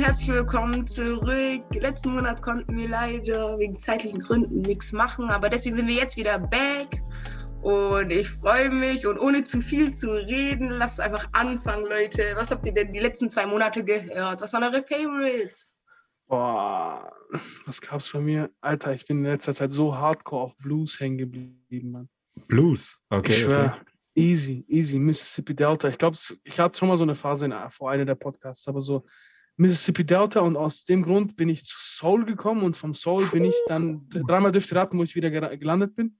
herzlich willkommen zurück. Letzten Monat konnten wir leider wegen zeitlichen Gründen nichts machen, aber deswegen sind wir jetzt wieder back. Und ich freue mich und ohne zu viel zu reden, lasst einfach anfangen, Leute. Was habt ihr denn die letzten zwei Monate gehört? Was waren eure Favorites? Boah, was gab's bei mir? Alter, ich bin in letzter Zeit so hardcore auf Blues hängen geblieben, Mann. Blues, okay. ich schwör, okay. easy, easy. Mississippi Delta. Ich glaube, ich hatte schon mal so eine Phase in, vor einer der Podcasts, aber so Mississippi Delta und aus dem Grund bin ich zu Soul gekommen und vom Soul bin ich dann dreimal dürfte raten, wo ich wieder gelandet bin.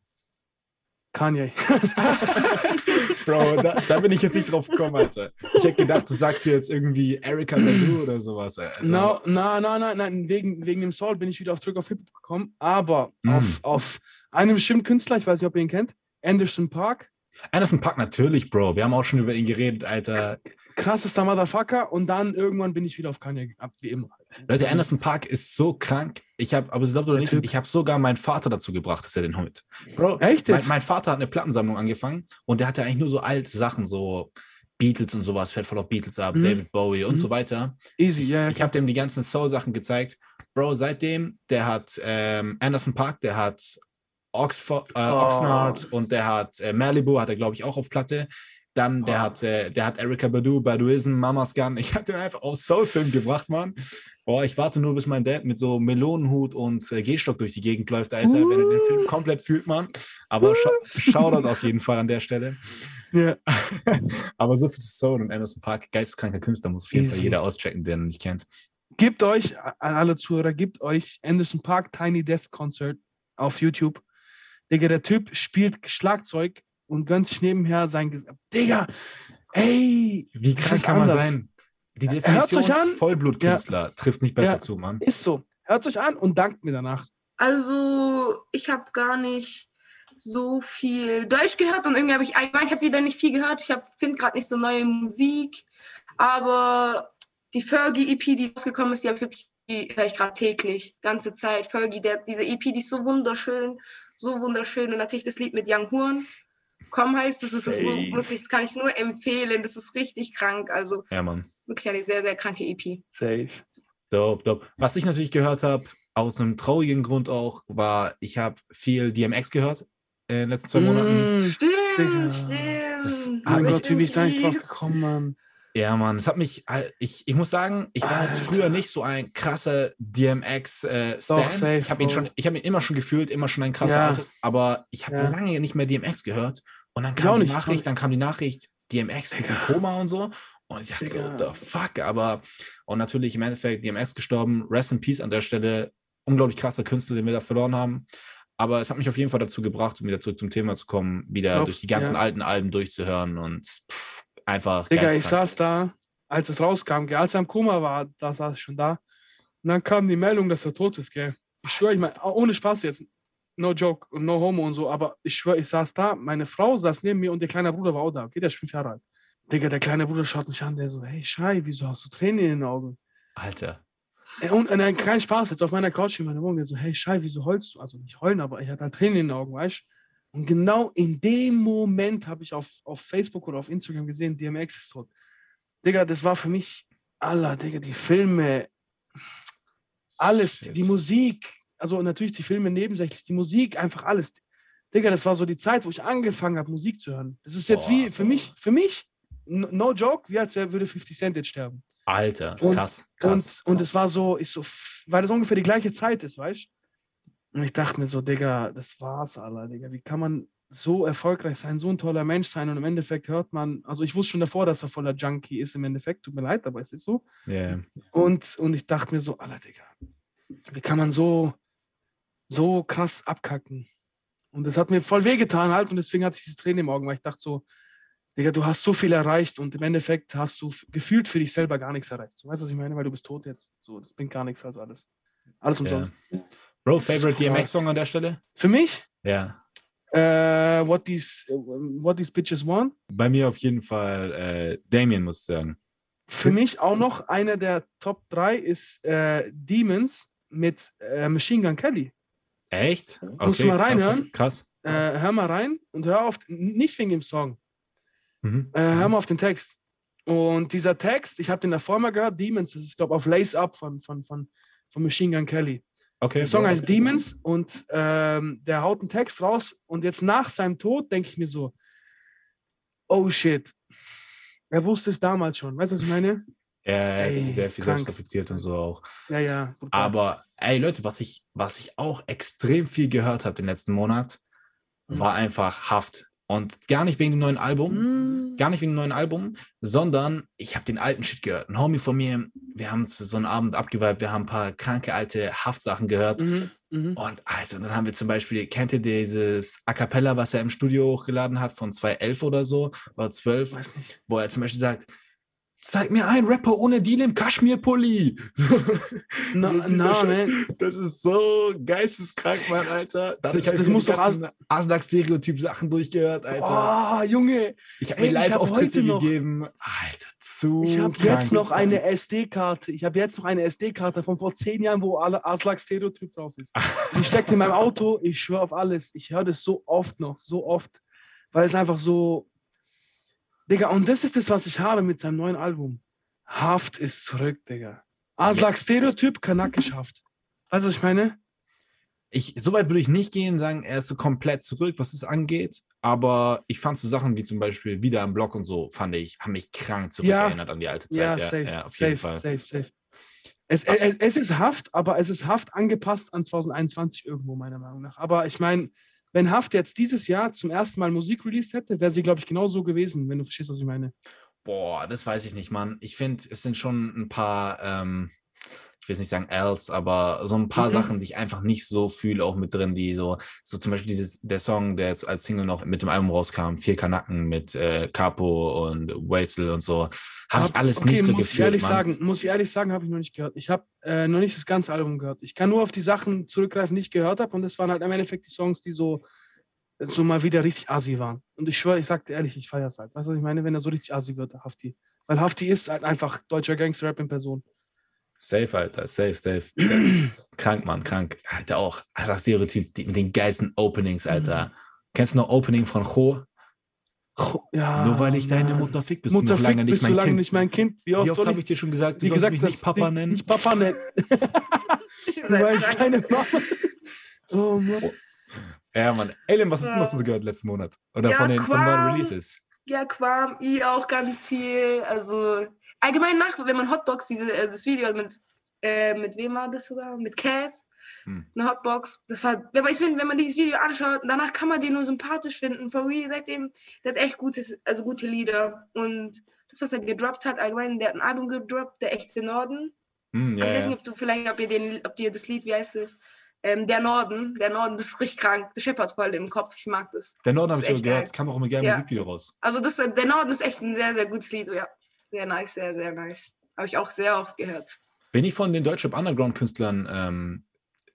Kanye. Bro, da, da, bin ich jetzt nicht drauf gekommen, Alter. Ich hätte gedacht, du sagst jetzt irgendwie Erika Badu oder sowas. No, na, na, na, nein, wegen, wegen dem Soul bin ich wieder auf Zurück auf Hip gekommen, aber mm. auf, auf einem bestimmten Künstler, ich weiß nicht, ob ihr ihn kennt, Anderson Park. Anderson Park, natürlich, Bro. Wir haben auch schon über ihn geredet, Alter krassester Motherfucker und dann irgendwann bin ich wieder auf Kanye ab, wie immer. Leute, Anderson Park ist so krank. Ich habe, aber Sie glaubt oder nicht, ich habe sogar meinen Vater dazu gebracht, dass er den holt. Bro, Echt mein, mein, Vater hat eine Plattensammlung angefangen und der hatte eigentlich nur so alte Sachen, so Beatles und sowas, fällt voll auf Beatles ab, mhm. David Bowie und mhm. so weiter. Easy, ja. Yeah, ich habe dem die ganzen Soul-Sachen gezeigt. Bro, seitdem, der hat ähm, Anderson Park, der hat Oxford, äh, oh. Oxnard und der hat äh, Malibu, hat er, glaube ich, auch auf Platte. Dann, der, oh. hat, äh, der hat Erika Badu, Baduism, Mama's Gun. Ich habe den einfach auf Soulfilm gebracht, Mann. Boah, ich warte nur, bis mein Dad mit so Melonenhut und äh, Gehstock durch die Gegend läuft, Alter. Uh. Wenn er den Film komplett fühlt, Mann. Aber sch Shoutout auf jeden Fall an der Stelle. Ja. Aber so viel zu Soul und Anderson Park, geisteskranker Künstler, muss auf jeden Fall jeder auschecken, der ihn nicht kennt. Gebt euch, an alle Zuhörer, gebt euch Anderson Park Tiny Desk Concert auf YouTube. Digga, der Typ spielt Schlagzeug und gönnt sich nebenher sein Gesicht. Digga, ey! Wie krank kann man sein? Die Definition an, Vollblutkünstler ja, trifft nicht besser ja, zu, Mann. Ist so. Hört euch an und dankt mir danach. Also, ich habe gar nicht so viel Deutsch gehört und irgendwie habe ich, ich, mein, ich habe wieder nicht viel gehört. Ich finde gerade nicht so neue Musik, aber die Fergie EP, die rausgekommen ist, die habe wirklich die höre ich gerade täglich, ganze Zeit. Fergie, der, diese EP, die ist so wunderschön, so wunderschön und natürlich das Lied mit Young Horn. Komm heißt, das ist so wirklich, das kann ich nur empfehlen. Das ist richtig krank. Also ja, Mann. wirklich eine sehr, sehr kranke EP. Safe. Dope, dope. Was ich natürlich gehört habe, aus einem traurigen Grund auch, war, ich habe viel DMX gehört in den letzten zwei Monaten. Mm, stimmt, stimmt. Das, oh Gott, wie bin ich da nicht drauf gekommen, Mann. Ja, Mann, es hat mich, äh, ich, ich muss sagen, ich war jetzt früher nicht so ein krasser DMX-Stan. Äh, ich habe ihn schon, ich habe ihn immer schon gefühlt, immer schon ein krasser ja. Artist, aber ich habe ja. lange nicht mehr DMX gehört. Und dann kam die nicht, Nachricht, dann kam die Nachricht, DMX liegt im Koma und so. Und ich dachte Digga. so, the fuck, aber und natürlich im Endeffekt DMX gestorben, Rest in Peace an der Stelle, unglaublich krasser Künstler, den wir da verloren haben. Aber es hat mich auf jeden Fall dazu gebracht, um wieder zurück zum Thema zu kommen, wieder Glaub, durch die ganzen ja. alten Alben durchzuhören und pff, einfach. Digga, ich saß da, als es rauskam, als er im Koma war, da saß ich schon da. Und dann kam die Meldung, dass er tot ist, gell. Ich schwöre, ich meine, ohne Spaß jetzt, no joke und no homo und so, aber ich schwöre, ich saß da, meine Frau saß neben mir und der kleine Bruder war auch da. Okay, der ist fünf Jahre alt. Digga, der kleine Bruder schaut mich an, der so, hey Schei, wieso hast du Tränen in den Augen? Alter. Und nein, kein Spaß, jetzt auf meiner Couch in meiner Wohnung, der so, hey Schei, wieso heulst du? Also nicht heulen, aber ich hatte halt Tränen in den Augen, weißt du? Und genau in dem Moment habe ich auf, auf Facebook oder auf Instagram gesehen, DMX ist tot. Digga, das war für mich, Allah, Digga, die Filme, alles, Shit. die Musik, also natürlich die Filme nebensächlich, die Musik, einfach alles. Digga, das war so die Zeit, wo ich angefangen habe, Musik zu hören. Das ist jetzt Boah, wie für mich, für mich, no joke, wie als würde 50 Cent jetzt sterben. Alter, krass, krass. Und, und es war so, ich so, weil das ungefähr die gleiche Zeit ist, weißt du? Und ich dachte mir so, Digga, das war's, Alter, Digga. Wie kann man so erfolgreich sein, so ein toller Mensch sein und im Endeffekt hört man, also ich wusste schon davor, dass er voller Junkie ist im Endeffekt, tut mir leid, aber es ist so. Yeah. Und, und ich dachte mir so, Alter, Digga, wie kann man so, so krass abkacken. Und das hat mir voll wehgetan halt und deswegen hatte ich diese Tränen im Augen, weil ich dachte so, Digga, du hast so viel erreicht und im Endeffekt hast du gefühlt für dich selber gar nichts erreicht. So, weißt du, was ich meine? Weil du bist tot jetzt. So, das bringt gar nichts, also alles. Alles umsonst. Yeah. Bro, favorite DMX-Song an der Stelle? Für mich? Ja. Uh, what, these, what These Bitches Want? Bei mir auf jeden Fall äh, Damien, muss ich sagen. Für mich auch noch einer der Top 3 ist äh, Demons mit äh, Machine Gun Kelly. Echt? Okay, Musst du mal reinhören. Krass. Äh, hör mal rein und hör auf, nicht wegen dem Song. Mhm. Äh, hör mal auf den Text. Und dieser Text, ich habe den davor mal gehört, Demons, das ist, glaube ich, auf Lace Up von, von, von, von Machine Gun Kelly. Okay. Der Song heißt okay. Demons und ähm, der haut einen Text raus und jetzt nach seinem Tod denke ich mir so, oh shit, er wusste es damals schon. Weißt du, was ich meine? Er hat sich sehr viel krank. selbst reflektiert und so auch. Ja, ja. Brutal. Aber ey Leute, was ich, was ich auch extrem viel gehört habe den letzten Monat, mhm. war einfach Haft. Und gar nicht wegen dem neuen Album, mm. gar nicht wegen dem neuen Album, sondern ich habe den alten Shit gehört. Ein Homie von mir, wir haben so einen Abend abgeweibt, wir haben ein paar kranke alte Haftsachen gehört. Mm -hmm. Und also, dann haben wir zum Beispiel, kennt ihr dieses A Cappella, was er im Studio hochgeladen hat von 2011 oder so, oder 12, wo er zum Beispiel sagt, Zeig mir einen Rapper ohne Deal im Kaschmir-Pulli. Na, na, man. Das ist so geisteskrank, Mann, Alter. Dadurch habe ich mir die ganzen Aslak-Stereotyp-Sachen durchgehört, Alter. Oh, Junge. Ich habe mir Live-Auftritte gegeben. Alter, zu Ich habe jetzt noch eine SD-Karte. Ich habe jetzt noch eine SD-Karte von vor zehn Jahren, wo alle Aslak-Stereotyp drauf ist. die steckt in meinem Auto. Ich schwöre auf alles. Ich höre das so oft noch, so oft. Weil es einfach so Digga, und das ist das, was ich habe mit seinem neuen Album. Haft ist zurück, Digga. Aslak Stereotyp, kanakisch Haft. Weißt du, was ich meine? Ich, so weit würde ich nicht gehen, sagen, er ist so komplett zurück, was es angeht. Aber ich fand so Sachen wie zum Beispiel wieder am Block und so, fand ich, haben mich krank zurückerinnert ja. an die alte Zeit. Ja, ja, safe, ja auf jeden safe, Fall. Safe, safe. Es, es, es, ist Haft, aber es ist Haft angepasst an 2021 irgendwo, meiner Meinung nach. Aber ich meine, wenn Haft jetzt dieses Jahr zum ersten Mal Musik released hätte, wäre sie, glaube ich, genau so gewesen, wenn du verstehst, was ich meine. Boah, das weiß ich nicht, Mann. Ich finde, es sind schon ein paar, ähm, ich will nicht sagen else, aber so ein paar mhm. Sachen, die ich einfach nicht so fühle, auch mit drin, die so, so zum Beispiel dieses, der Song, der jetzt als Single noch mit dem Album rauskam, Vier Kanacken mit äh, Capo und Wastel und so, habe ich alles okay, nicht so muss gefühlt. Ehrlich sagen, muss ich ehrlich sagen, habe ich noch nicht gehört. Ich habe äh, noch nicht das ganze Album gehört. Ich kann nur auf die Sachen zurückgreifen, die ich gehört habe und das waren halt im Endeffekt die Songs, die so so mal wieder richtig assi waren. Und ich schwöre, ich sagte ehrlich, ich feiere es halt. Weißt du, was ich meine? Wenn er so richtig assi wird, Hafti. Weil Hafti ist halt einfach deutscher Gangster-Rap in Person. Safe, Alter, safe, safe. safe. krank, Mann, krank. Alter, auch, Alter, Stereotyp die, mit den geilsten Openings, Alter. Mhm. Kennst du noch Opening von Cho? Ja, Nur weil ich deine Mutter fick, bist Mutter du noch lange, nicht, mein lange nicht mein Kind. Wie oft, oft habe ich dir schon gesagt, du sollst gesagt, mich nicht Papa nennen? Nicht Papa nennen. weil ich deine Mama... Oh Mann. Ja, Mann. Ellen, was ist denn, was du so gehört letzten Monat? Oder ja, von den von neuen Releases? Ja, Quam, I auch ganz viel. Also allgemein nach, wenn man Hotbox, diese, äh, das Video mit, äh, mit wem war das sogar? Mit Cass. Hm. Eine Hotbox. Das war, ich finde, wenn man dieses Video anschaut, danach kann man den nur sympathisch finden. For real, seitdem, der hat echt gutes, also gute Lieder. Und das, was er gedroppt hat, allgemein, der hat ein Album gedroppt, der echte Norden. Hm, ja, ich weiß nicht, ob du vielleicht, ob ihr den, ob dir das Lied, wie heißt es? Ähm, der Norden, der Norden das ist richtig krank. Das scheppert voll im Kopf. Ich mag das. Der Norden habe ich schon gehört. Es kam auch immer gerne ja. Musikvideo raus. Also das, der Norden ist echt ein sehr, sehr gutes Lied. Ja, sehr nice, sehr, sehr nice. Habe ich auch sehr oft gehört. Wenn ich von den deutschen Underground-Künstlern ähm,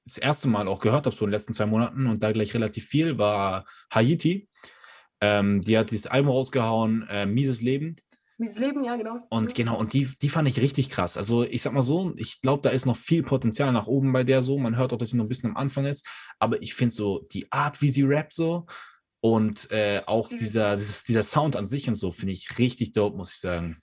das erste Mal auch gehört habe, so in den letzten zwei Monaten und da gleich relativ viel, war Haiti. Ähm, die hat dieses Album rausgehauen, äh, Mieses Leben. Mieses Leben, ja, genau. Und genau, und die, die fand ich richtig krass. Also ich sag mal so, ich glaube, da ist noch viel Potenzial nach oben bei der so. Man hört auch, dass sie noch ein bisschen am Anfang ist. Aber ich finde so die Art, wie sie rappt so und äh, auch dieser, dieser Sound an sich und so, finde ich richtig dope, muss ich sagen.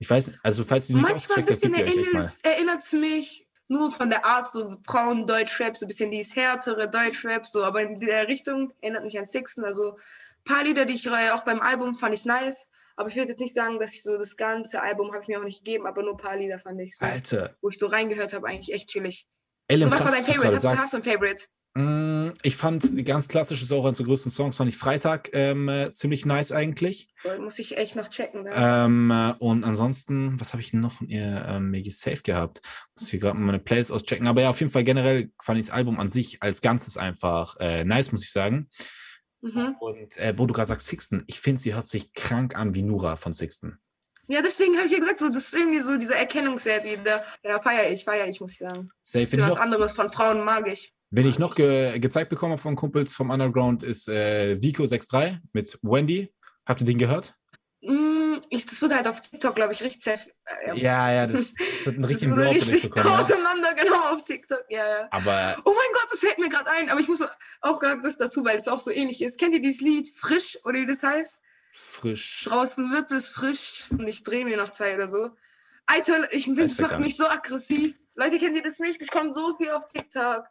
Ich weiß, also falls du nicht Manchmal ein bisschen erinnert es mich nur von der Art, so Frauen-Deutsch-Rap, so ein bisschen dieses härtere Deutsch-Rap, so, aber in der Richtung erinnert mich an Sixten. Also ein paar Lieder, die ich auch beim Album fand ich nice. Aber ich würde jetzt nicht sagen, dass ich so das ganze Album habe ich mir auch nicht gegeben, aber nur ein paar Lieder fand ich so, Alter. wo ich so reingehört habe, eigentlich echt chillig. Ellen, so, was war dein Favorite? Hast, du, hast du ein Favorite? Mm, ich fand ganz klassisch, ist auch eines der größten Songs, fand ich Freitag ähm, äh, ziemlich nice eigentlich. Muss ich echt noch checken. Ne? Ähm, äh, und ansonsten, was habe ich noch von ihr ähm, mir gesaved gehabt? Muss ich gerade mal meine Playlist auschecken. Aber ja, auf jeden Fall generell fand ich das Album an sich als Ganzes einfach äh, nice, muss ich sagen. Mhm. Und äh, wo du gerade sagst, Sixten, ich finde, sie hört sich krank an wie Nura von Sixten. Ja, deswegen habe ich ja gesagt, so, das ist irgendwie so dieser Erkennungswert wieder. Ja, feiere ich, feiere ich, muss ich sagen. Safe. Das ist was anderes von Frauen mag ich. Wenn ich noch ge gezeigt bekommen habe von Kumpels vom Underground, ist äh, Vico63 mit Wendy. Habt ihr den gehört? Mm, ich, das wird halt auf TikTok, glaube ich, richtig sehr. Äh, ja, ja, das, das hat einen richtigen Blow richtig bekommen. Auseinander, ja. genau, auf TikTok, ja, ja. Aber. Oh mein Gott, das fällt mir gerade ein, aber ich muss auch gerade das dazu, weil es auch so ähnlich ist. Kennt ihr dieses Lied Frisch oder wie das heißt? Frisch. Draußen wird es frisch und ich drehe mir noch zwei oder so. Alter, ich finde, es macht mich so aggressiv. Leute, kennt ihr das nicht? Ich komme so viel auf TikTok.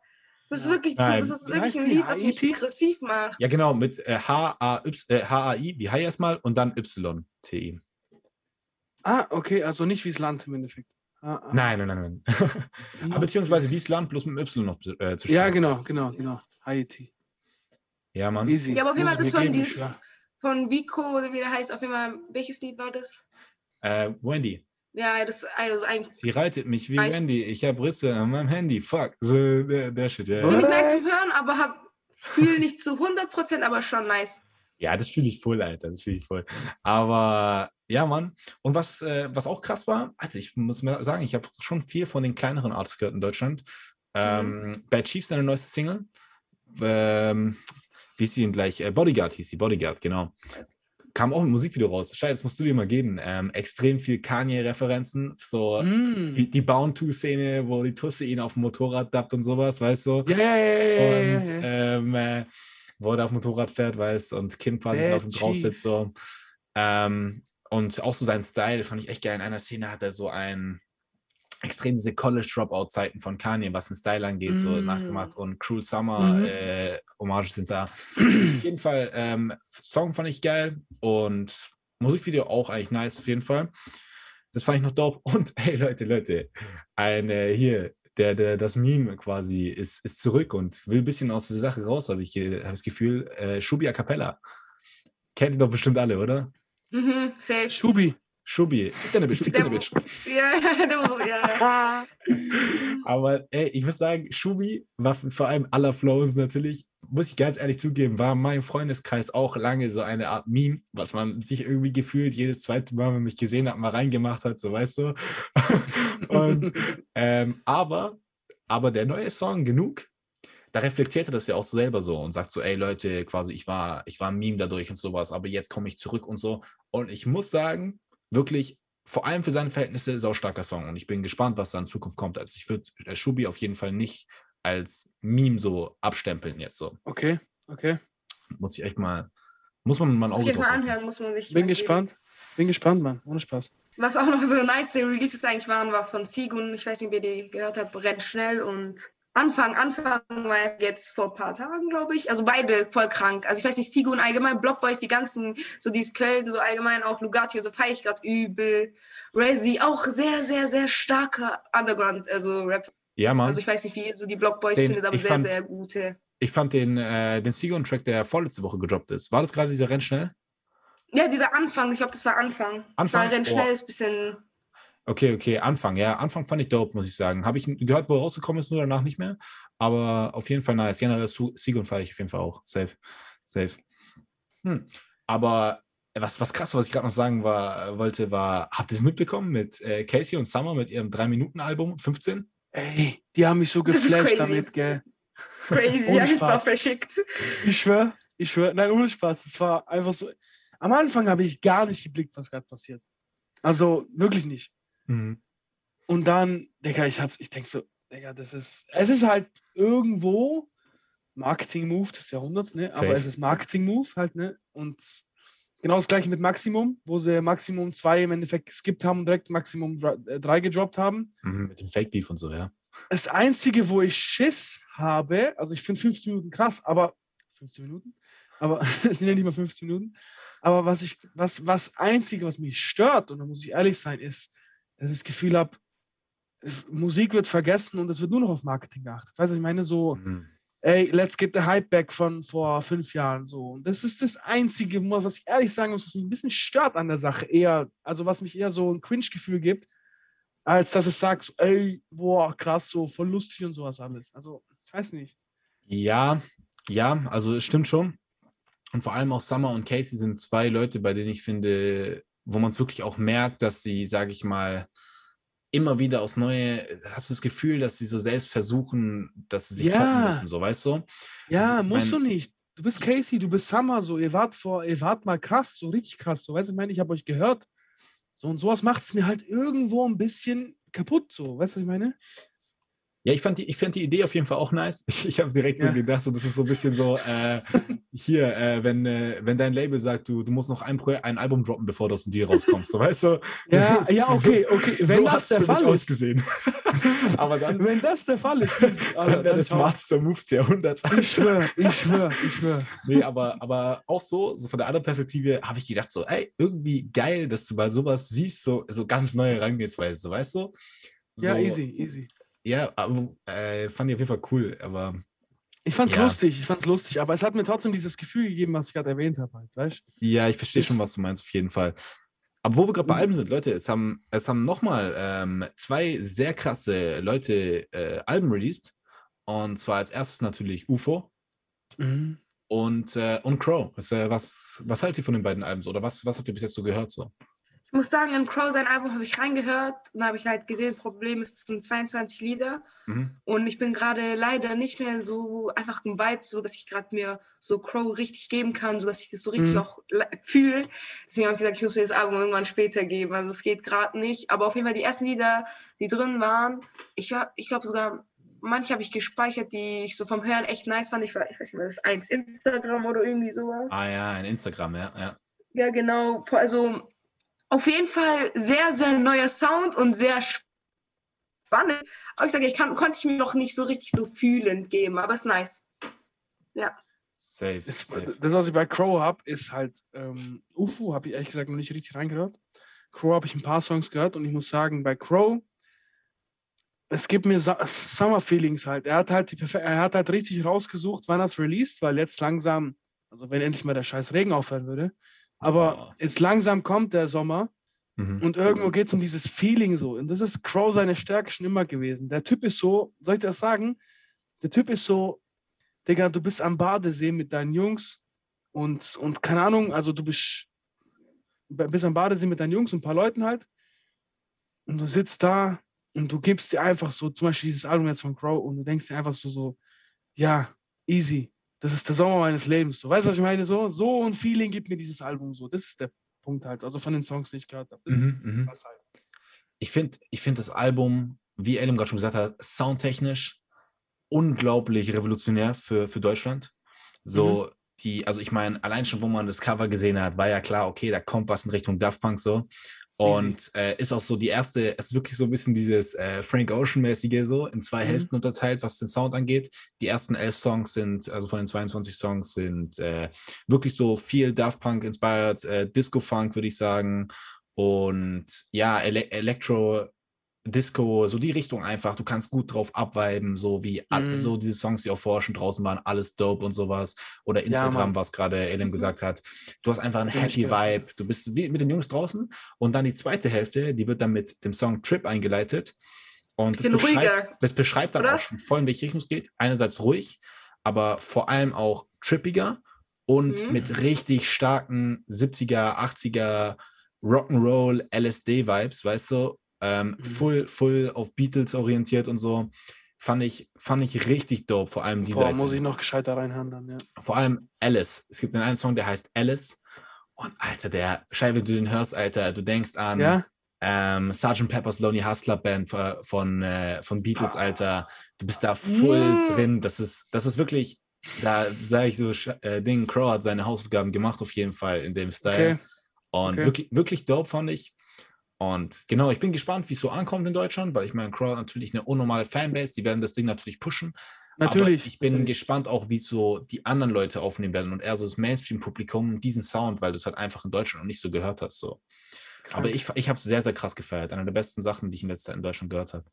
Das ist wirklich, Nein. das ist wirklich ein Lied, was mich aggressiv macht. Ja, genau, mit äh, H-A-I, äh, wie H erstmal und dann Y-T-I. Ah, okay, also nicht wie das Land im Endeffekt. Ah, ah. Nein, nein, nein, nein. beziehungsweise wie das Land bloß mit Y noch äh, zu Ja, genau, genau, genau. Haiti. Ja, Mann. Easy. Ja, aber auf jeden Fall das von, dieses, von Vico oder wie der heißt, auf jeden Fall, welches Lied war das? Äh, Wendy. Ja, das also eigentlich. Sie reitet mich wie Wendy. Ich habe Risse an meinem Handy. Fuck. So, der, der Shit, ja. Finde ich nice zu hören, aber hab, fühle nicht zu 100%, aber schon nice. Ja, das fühle ich voll, Alter. Das fühle ich voll. Aber ja, Mann. Und was, äh, was auch krass war, also ich muss mal sagen, ich habe schon viel von den kleineren Artists gehört in Deutschland. Ähm, mhm. Bad Chiefs, seine neueste Single. Ähm, wie hieß sie denn gleich? Äh, Bodyguard hieß sie, Bodyguard, genau kam auch ein Musikvideo raus. Scheiße, das musst du dir mal geben. Ähm, extrem viel Kanye-Referenzen. So mm. die, die Bound-to-Szene, wo die Tusse ihn auf dem Motorrad dappt und sowas, weißt du? Yeah, yeah, yeah, Und ähm, äh, wo er auf dem Motorrad fährt, weißt du, und Kim quasi auf ihm drauf sitzt. So. Ähm, und auch so sein Style fand ich echt geil. In einer Szene hat er so ein extrem diese College-Dropout-Zeiten von Kanye, was den Style angeht, mm. so nachgemacht und Cruel Summer mm. äh, Hommages sind da. auf jeden Fall, ähm, Song fand ich geil und Musikvideo auch eigentlich nice, auf jeden Fall. Das fand ich noch dope. Und hey Leute, Leute, eine hier, der, der, das Meme quasi ist, ist zurück und will ein bisschen aus der Sache raus, habe ich hab das Gefühl. Äh, Schubi a cappella. Kennt ihr doch bestimmt alle, oder? Mhm, safe. Schubi. Schubi, fick deine Bitch, fick deine Bitch. Ja, der muss so, ja. Aber ey, ich muss sagen, Schubi war vor allem aller Flows natürlich, muss ich ganz ehrlich zugeben, war mein Freundeskreis auch lange so eine Art Meme, was man sich irgendwie gefühlt jedes zweite Mal, wenn man mich gesehen hat, mal reingemacht hat, so weißt du. Und, ähm, aber, aber der neue Song, genug, da reflektiert er das ja auch selber so und sagt so, ey Leute, quasi, ich war, ich war ein Meme dadurch und sowas, aber jetzt komme ich zurück und so. Und ich muss sagen, wirklich vor allem für seine Verhältnisse saustarker Song. Und ich bin gespannt, was da in Zukunft kommt. Also ich würde äh, Schubi auf jeden Fall nicht als Meme so abstempeln jetzt so. Okay, okay. Muss ich echt mal, muss man mal ein Auge drauf anhören, muss man sich Bin gespannt. Geben. Bin gespannt, Mann. Ohne Spaß. Was auch noch so nice Releases eigentlich waren, war von Sigun. Ich weiß nicht, ob ihr die gehört habt. Rennt schnell und Anfang, Anfang war jetzt vor ein paar Tagen, glaube ich. Also beide voll krank. Also ich weiß nicht, Sigo und allgemein, Blockboys, die ganzen, so dieses Köln, so allgemein auch Lugatti, so feiere ich gerade übel. Resi, auch sehr, sehr, sehr starker Underground, also Rap. Ja, Mann. Also ich weiß nicht, wie ihr so die Blockboys den, findet, aber sehr, fand, sehr gute. Ich fand den, äh, den Sigo-Track, der vorletzte Woche gedroppt ist. War das gerade dieser Rennschnell? Ja, dieser Anfang, ich glaube, das war Anfang. Anfang? War Rennschnell oh. ist ein bisschen Okay, okay, Anfang, ja. Anfang fand ich dope, muss ich sagen. Habe ich gehört, wo er rausgekommen ist, nur danach nicht mehr. Aber auf jeden Fall nice. Generell Sieg feiere ich auf jeden Fall auch. Safe. Safe. Hm. Aber was, was krass, was ich gerade noch sagen war, wollte, war, habt ihr es mitbekommen mit äh, Casey und Summer mit ihrem 3-Minuten-Album 15? Ey, die haben mich so geflasht damit, gell? Crazy, einfach verschickt. Ich schwöre, ich schwöre, nein, ohne Spaß. Es war einfach so. Am Anfang habe ich gar nicht geblickt, was gerade passiert. Also wirklich nicht. Mhm. Und dann, Digga, ich hab's, ich denke so, Digga, das ist, es ist halt irgendwo Marketing-Move des Jahrhunderts, ne? Safe. Aber es ist Marketing-Move halt, ne? Und genau das gleiche mit Maximum, wo sie Maximum 2 im Endeffekt geskippt haben und direkt Maximum 3 gedroppt haben. Mhm, mit dem Fake-Beef und so, ja. Das Einzige, wo ich Schiss habe, also ich finde 15 Minuten krass, aber 15 Minuten? Aber es sind ja nicht mal 15 Minuten. Aber was ich, was, was Einzige, was mich stört, und da muss ich ehrlich sein, ist, dass ich das Gefühl habe, Musik wird vergessen und es wird nur noch auf Marketing geachtet. Weißt du, ich meine so, mhm. ey, let's get the hype back von vor fünf Jahren so. Und das ist das Einzige, was ich ehrlich sagen muss, was mich ein bisschen stört an der Sache. Eher, also was mich eher so ein Cringe-Gefühl gibt, als dass ich sage, so, ey, boah, krass, so voll lustig und sowas alles. Also, ich weiß nicht. Ja, ja, also es stimmt schon. Und vor allem auch Summer und Casey sind zwei Leute, bei denen ich finde, wo man es wirklich auch merkt, dass sie, sage ich mal, immer wieder aufs Neue, hast du das Gefühl, dass sie so selbst versuchen, dass sie sich ja. toppen müssen, so weißt du? Ja, also, musst mein, du nicht. Du bist Casey, du bist Summer, so ihr wart vor, ihr wart mal krass, so richtig krass, so weißt du, ich meine, ich habe euch gehört. So und sowas macht es mir halt irgendwo ein bisschen kaputt, so, weißt du, was ich meine? Ja, ich fand, die, ich fand die Idee auf jeden Fall auch nice. Ich, habe direkt so ja. gedacht, so, das ist so ein bisschen so, äh, hier, äh, wenn, äh, wenn dein Label sagt, du, du musst noch ein, ein Album droppen, bevor du aus dem Deal rauskommst, so weißt du? Ja, ja okay, okay. Wenn so das der Fall ist. ausgesehen. Aber dann, wenn das der Fall ist, dann wäre das smarteste Move des Jahrhunderts. Ich schwöre, ich schwöre, ich schwöre. Nee, aber, aber auch so, so von der anderen Perspektive habe ich gedacht, so, ey, irgendwie geil, dass du bei sowas siehst, so, so ganz neue Herangehensweise, weißt du? So, ja, easy, easy. Ja, aber, äh, fand ich auf jeden Fall cool, aber. Ich fand's ja. lustig, ich fand's lustig, aber es hat mir trotzdem dieses Gefühl gegeben, was ich gerade erwähnt habe, halt, weißt Ja, ich verstehe schon, was du meinst, auf jeden Fall. Aber wo wir gerade bei Alben sind, Leute, es haben, es haben nochmal ähm, zwei sehr krasse Leute äh, Alben released. Und zwar als erstes natürlich UFO mhm. und, äh, und Crow. Was, äh, was, was haltet ihr von den beiden Alben so? Oder was, was habt ihr bis jetzt so gehört so? Ich muss sagen, in Crow sein Album habe ich reingehört und habe ich halt gesehen, das Problem ist, es sind 22 Lieder mhm. und ich bin gerade leider nicht mehr so einfach ein Vibe, so dass ich gerade mir so Crow richtig geben kann, so dass ich das so richtig mhm. auch fühle. Deswegen habe ich gesagt, ich muss mir das Album irgendwann später geben. Also es geht gerade nicht, aber auf jeden Fall die ersten Lieder, die drin waren, ich, ich glaube sogar manche habe ich gespeichert, die ich so vom Hören echt nice fand. Ich, war, ich weiß nicht mehr, das ist eins Instagram oder irgendwie sowas. Ah ja, ein Instagram, ja. Ja, ja genau. Also auf jeden Fall sehr, sehr neuer Sound und sehr spannend. Aber ich sage, ich kann, konnte ich mir noch nicht so richtig so fühlend geben, aber es ist nice. Ja. Safe, das, safe. das, was ich bei Crow habe, ist halt ähm, UFO, habe ich ehrlich gesagt noch nicht richtig reingehört. Crow habe ich ein paar Songs gehört und ich muss sagen, bei Crow, es gibt mir Summer Feelings halt. Er hat halt, die, er hat halt richtig rausgesucht, wann er es released, weil jetzt langsam, also wenn endlich mal der scheiß Regen aufhören würde, aber oh. es langsam kommt der Sommer mhm. und irgendwo geht es um dieses Feeling so. Und das ist Crow seine Stärke schon immer gewesen. Der Typ ist so, soll ich das sagen? Der Typ ist so, Digga, du bist am Badesee mit deinen Jungs und, und keine Ahnung, also du bist, bist am Badesee mit deinen Jungs und ein paar Leuten halt und du sitzt da und du gibst dir einfach so, zum Beispiel dieses Album jetzt von Crow und du denkst dir einfach so, so ja, easy, das ist der Sommer meines Lebens. So, weißt du, was ich meine? So, so ein Feeling gibt mir dieses Album so. Das ist der Punkt halt. Also von den Songs, die ich gehört habe. Mhm, mhm. halt. Ich finde ich find das Album, wie Elim gerade schon gesagt hat, soundtechnisch unglaublich revolutionär für, für Deutschland. So, mhm. die, also ich meine, allein schon, wo man das Cover gesehen hat, war ja klar, okay, da kommt was in Richtung Daft Punk so. Und äh, ist auch so die erste, ist wirklich so ein bisschen dieses äh, Frank Ocean-mäßige so, in zwei mhm. Hälften unterteilt, was den Sound angeht. Die ersten elf Songs sind, also von den 22 Songs, sind äh, wirklich so viel Daft Punk-inspired, äh, Disco-Funk, würde ich sagen. Und ja, Ele Electro Disco, so die Richtung einfach. Du kannst gut drauf abweiben, so wie mm. so diese Songs, die auch vorher schon draußen waren, alles dope und sowas. Oder Instagram, ja, was gerade Elim mhm. gesagt hat. Du hast einfach einen Happy Vibe. Du bist wie mit den Jungs draußen. Und dann die zweite Hälfte, die wird dann mit dem Song Trip eingeleitet. Und das beschreibt, das beschreibt, dann oder? auch schon voll, in welche Richtung es geht. Einerseits ruhig, aber vor allem auch trippiger und mhm. mit richtig starken 70er, 80er Rock'n'Roll, LSD-Vibes, weißt du? Ähm, mhm. full, full auf Beatles orientiert und so. Fand ich, fand ich richtig dope, vor allem diese. Boah, muss ich noch gescheiter reinhören dann, ja. Vor allem Alice. Es gibt einen Song, der heißt Alice. Und Alter, der Scheibe, du den hörst, Alter, du denkst an ja? ähm, Sgt. Pepper's Lonely Hustler Band von, von, äh, von Beatles, Alter. Du bist da voll mm. drin. Das ist, das ist wirklich, da sage ich so, äh, Ding, Crow hat seine Hausaufgaben gemacht, auf jeden Fall in dem Style. Okay. Und okay. wirklich, wirklich dope fand ich. Und genau, ich bin gespannt, wie es so ankommt in Deutschland, weil ich meine, Crow hat natürlich eine unnormale Fanbase, die werden das Ding natürlich pushen. Natürlich. Aber ich bin natürlich. gespannt auch, wie so die anderen Leute aufnehmen werden und eher so das Mainstream-Publikum diesen Sound, weil du es halt einfach in Deutschland noch nicht so gehört hast. So. Aber ich, ich habe es sehr, sehr krass gefeiert. Eine der besten Sachen, die ich in letzter Zeit in Deutschland gehört habe.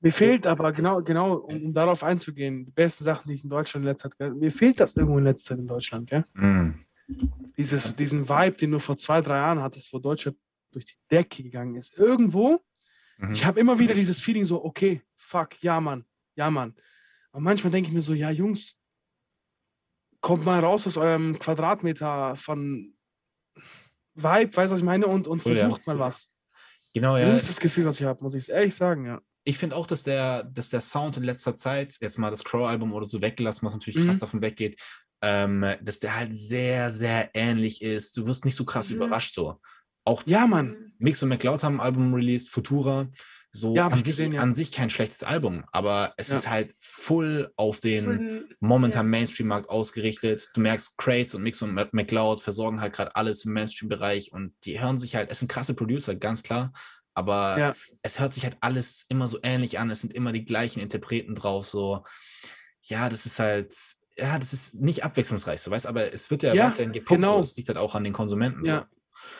Mir fehlt aber genau, genau, um, um, darauf einzugehen, die besten Sachen, die ich in Deutschland in letzter Zeit gehört habe, mir fehlt das irgendwo in letzter Zeit in Deutschland, gell? Mm. Dieses, diesen Vibe, den du vor zwei, drei Jahren hattest, wo Deutsche durch die Decke gegangen ist. Irgendwo, mhm. ich habe immer wieder dieses Feeling so, okay, fuck, ja, Mann, ja, Mann. Und manchmal denke ich mir so, ja, Jungs, kommt mal raus aus eurem Quadratmeter von Vibe, weißt du, was ich meine, und, und cool, versucht ja. mal was. Genau, ja. Das ist das Gefühl, was ich habe, muss ich ehrlich sagen, ja. Ich finde auch, dass der, dass der Sound in letzter Zeit, jetzt mal das Crow-Album oder so weggelassen, was natürlich mhm. krass davon weggeht, ähm, dass der halt sehr, sehr ähnlich ist. Du wirst nicht so krass mhm. überrascht so. Auch ja, Mann. Mix und McCloud haben ein Album released, Futura. so ja, an, sich, gesehen, ja. an sich kein schlechtes Album, aber es ja. ist halt full auf den momentan Mainstream-Markt ausgerichtet. Du merkst, Crates und Mix und McLeod versorgen halt gerade alles im Mainstream-Bereich und die hören sich halt, es sind krasse Producer, ganz klar, aber es hört sich halt alles immer so ähnlich an. Es sind immer die gleichen Interpreten drauf, so. Ja, das ist halt, ja, das ist nicht abwechslungsreich, so weißt aber es wird ja, weiterhin gepumpt, genau. so. es liegt halt auch an den Konsumenten. Ja.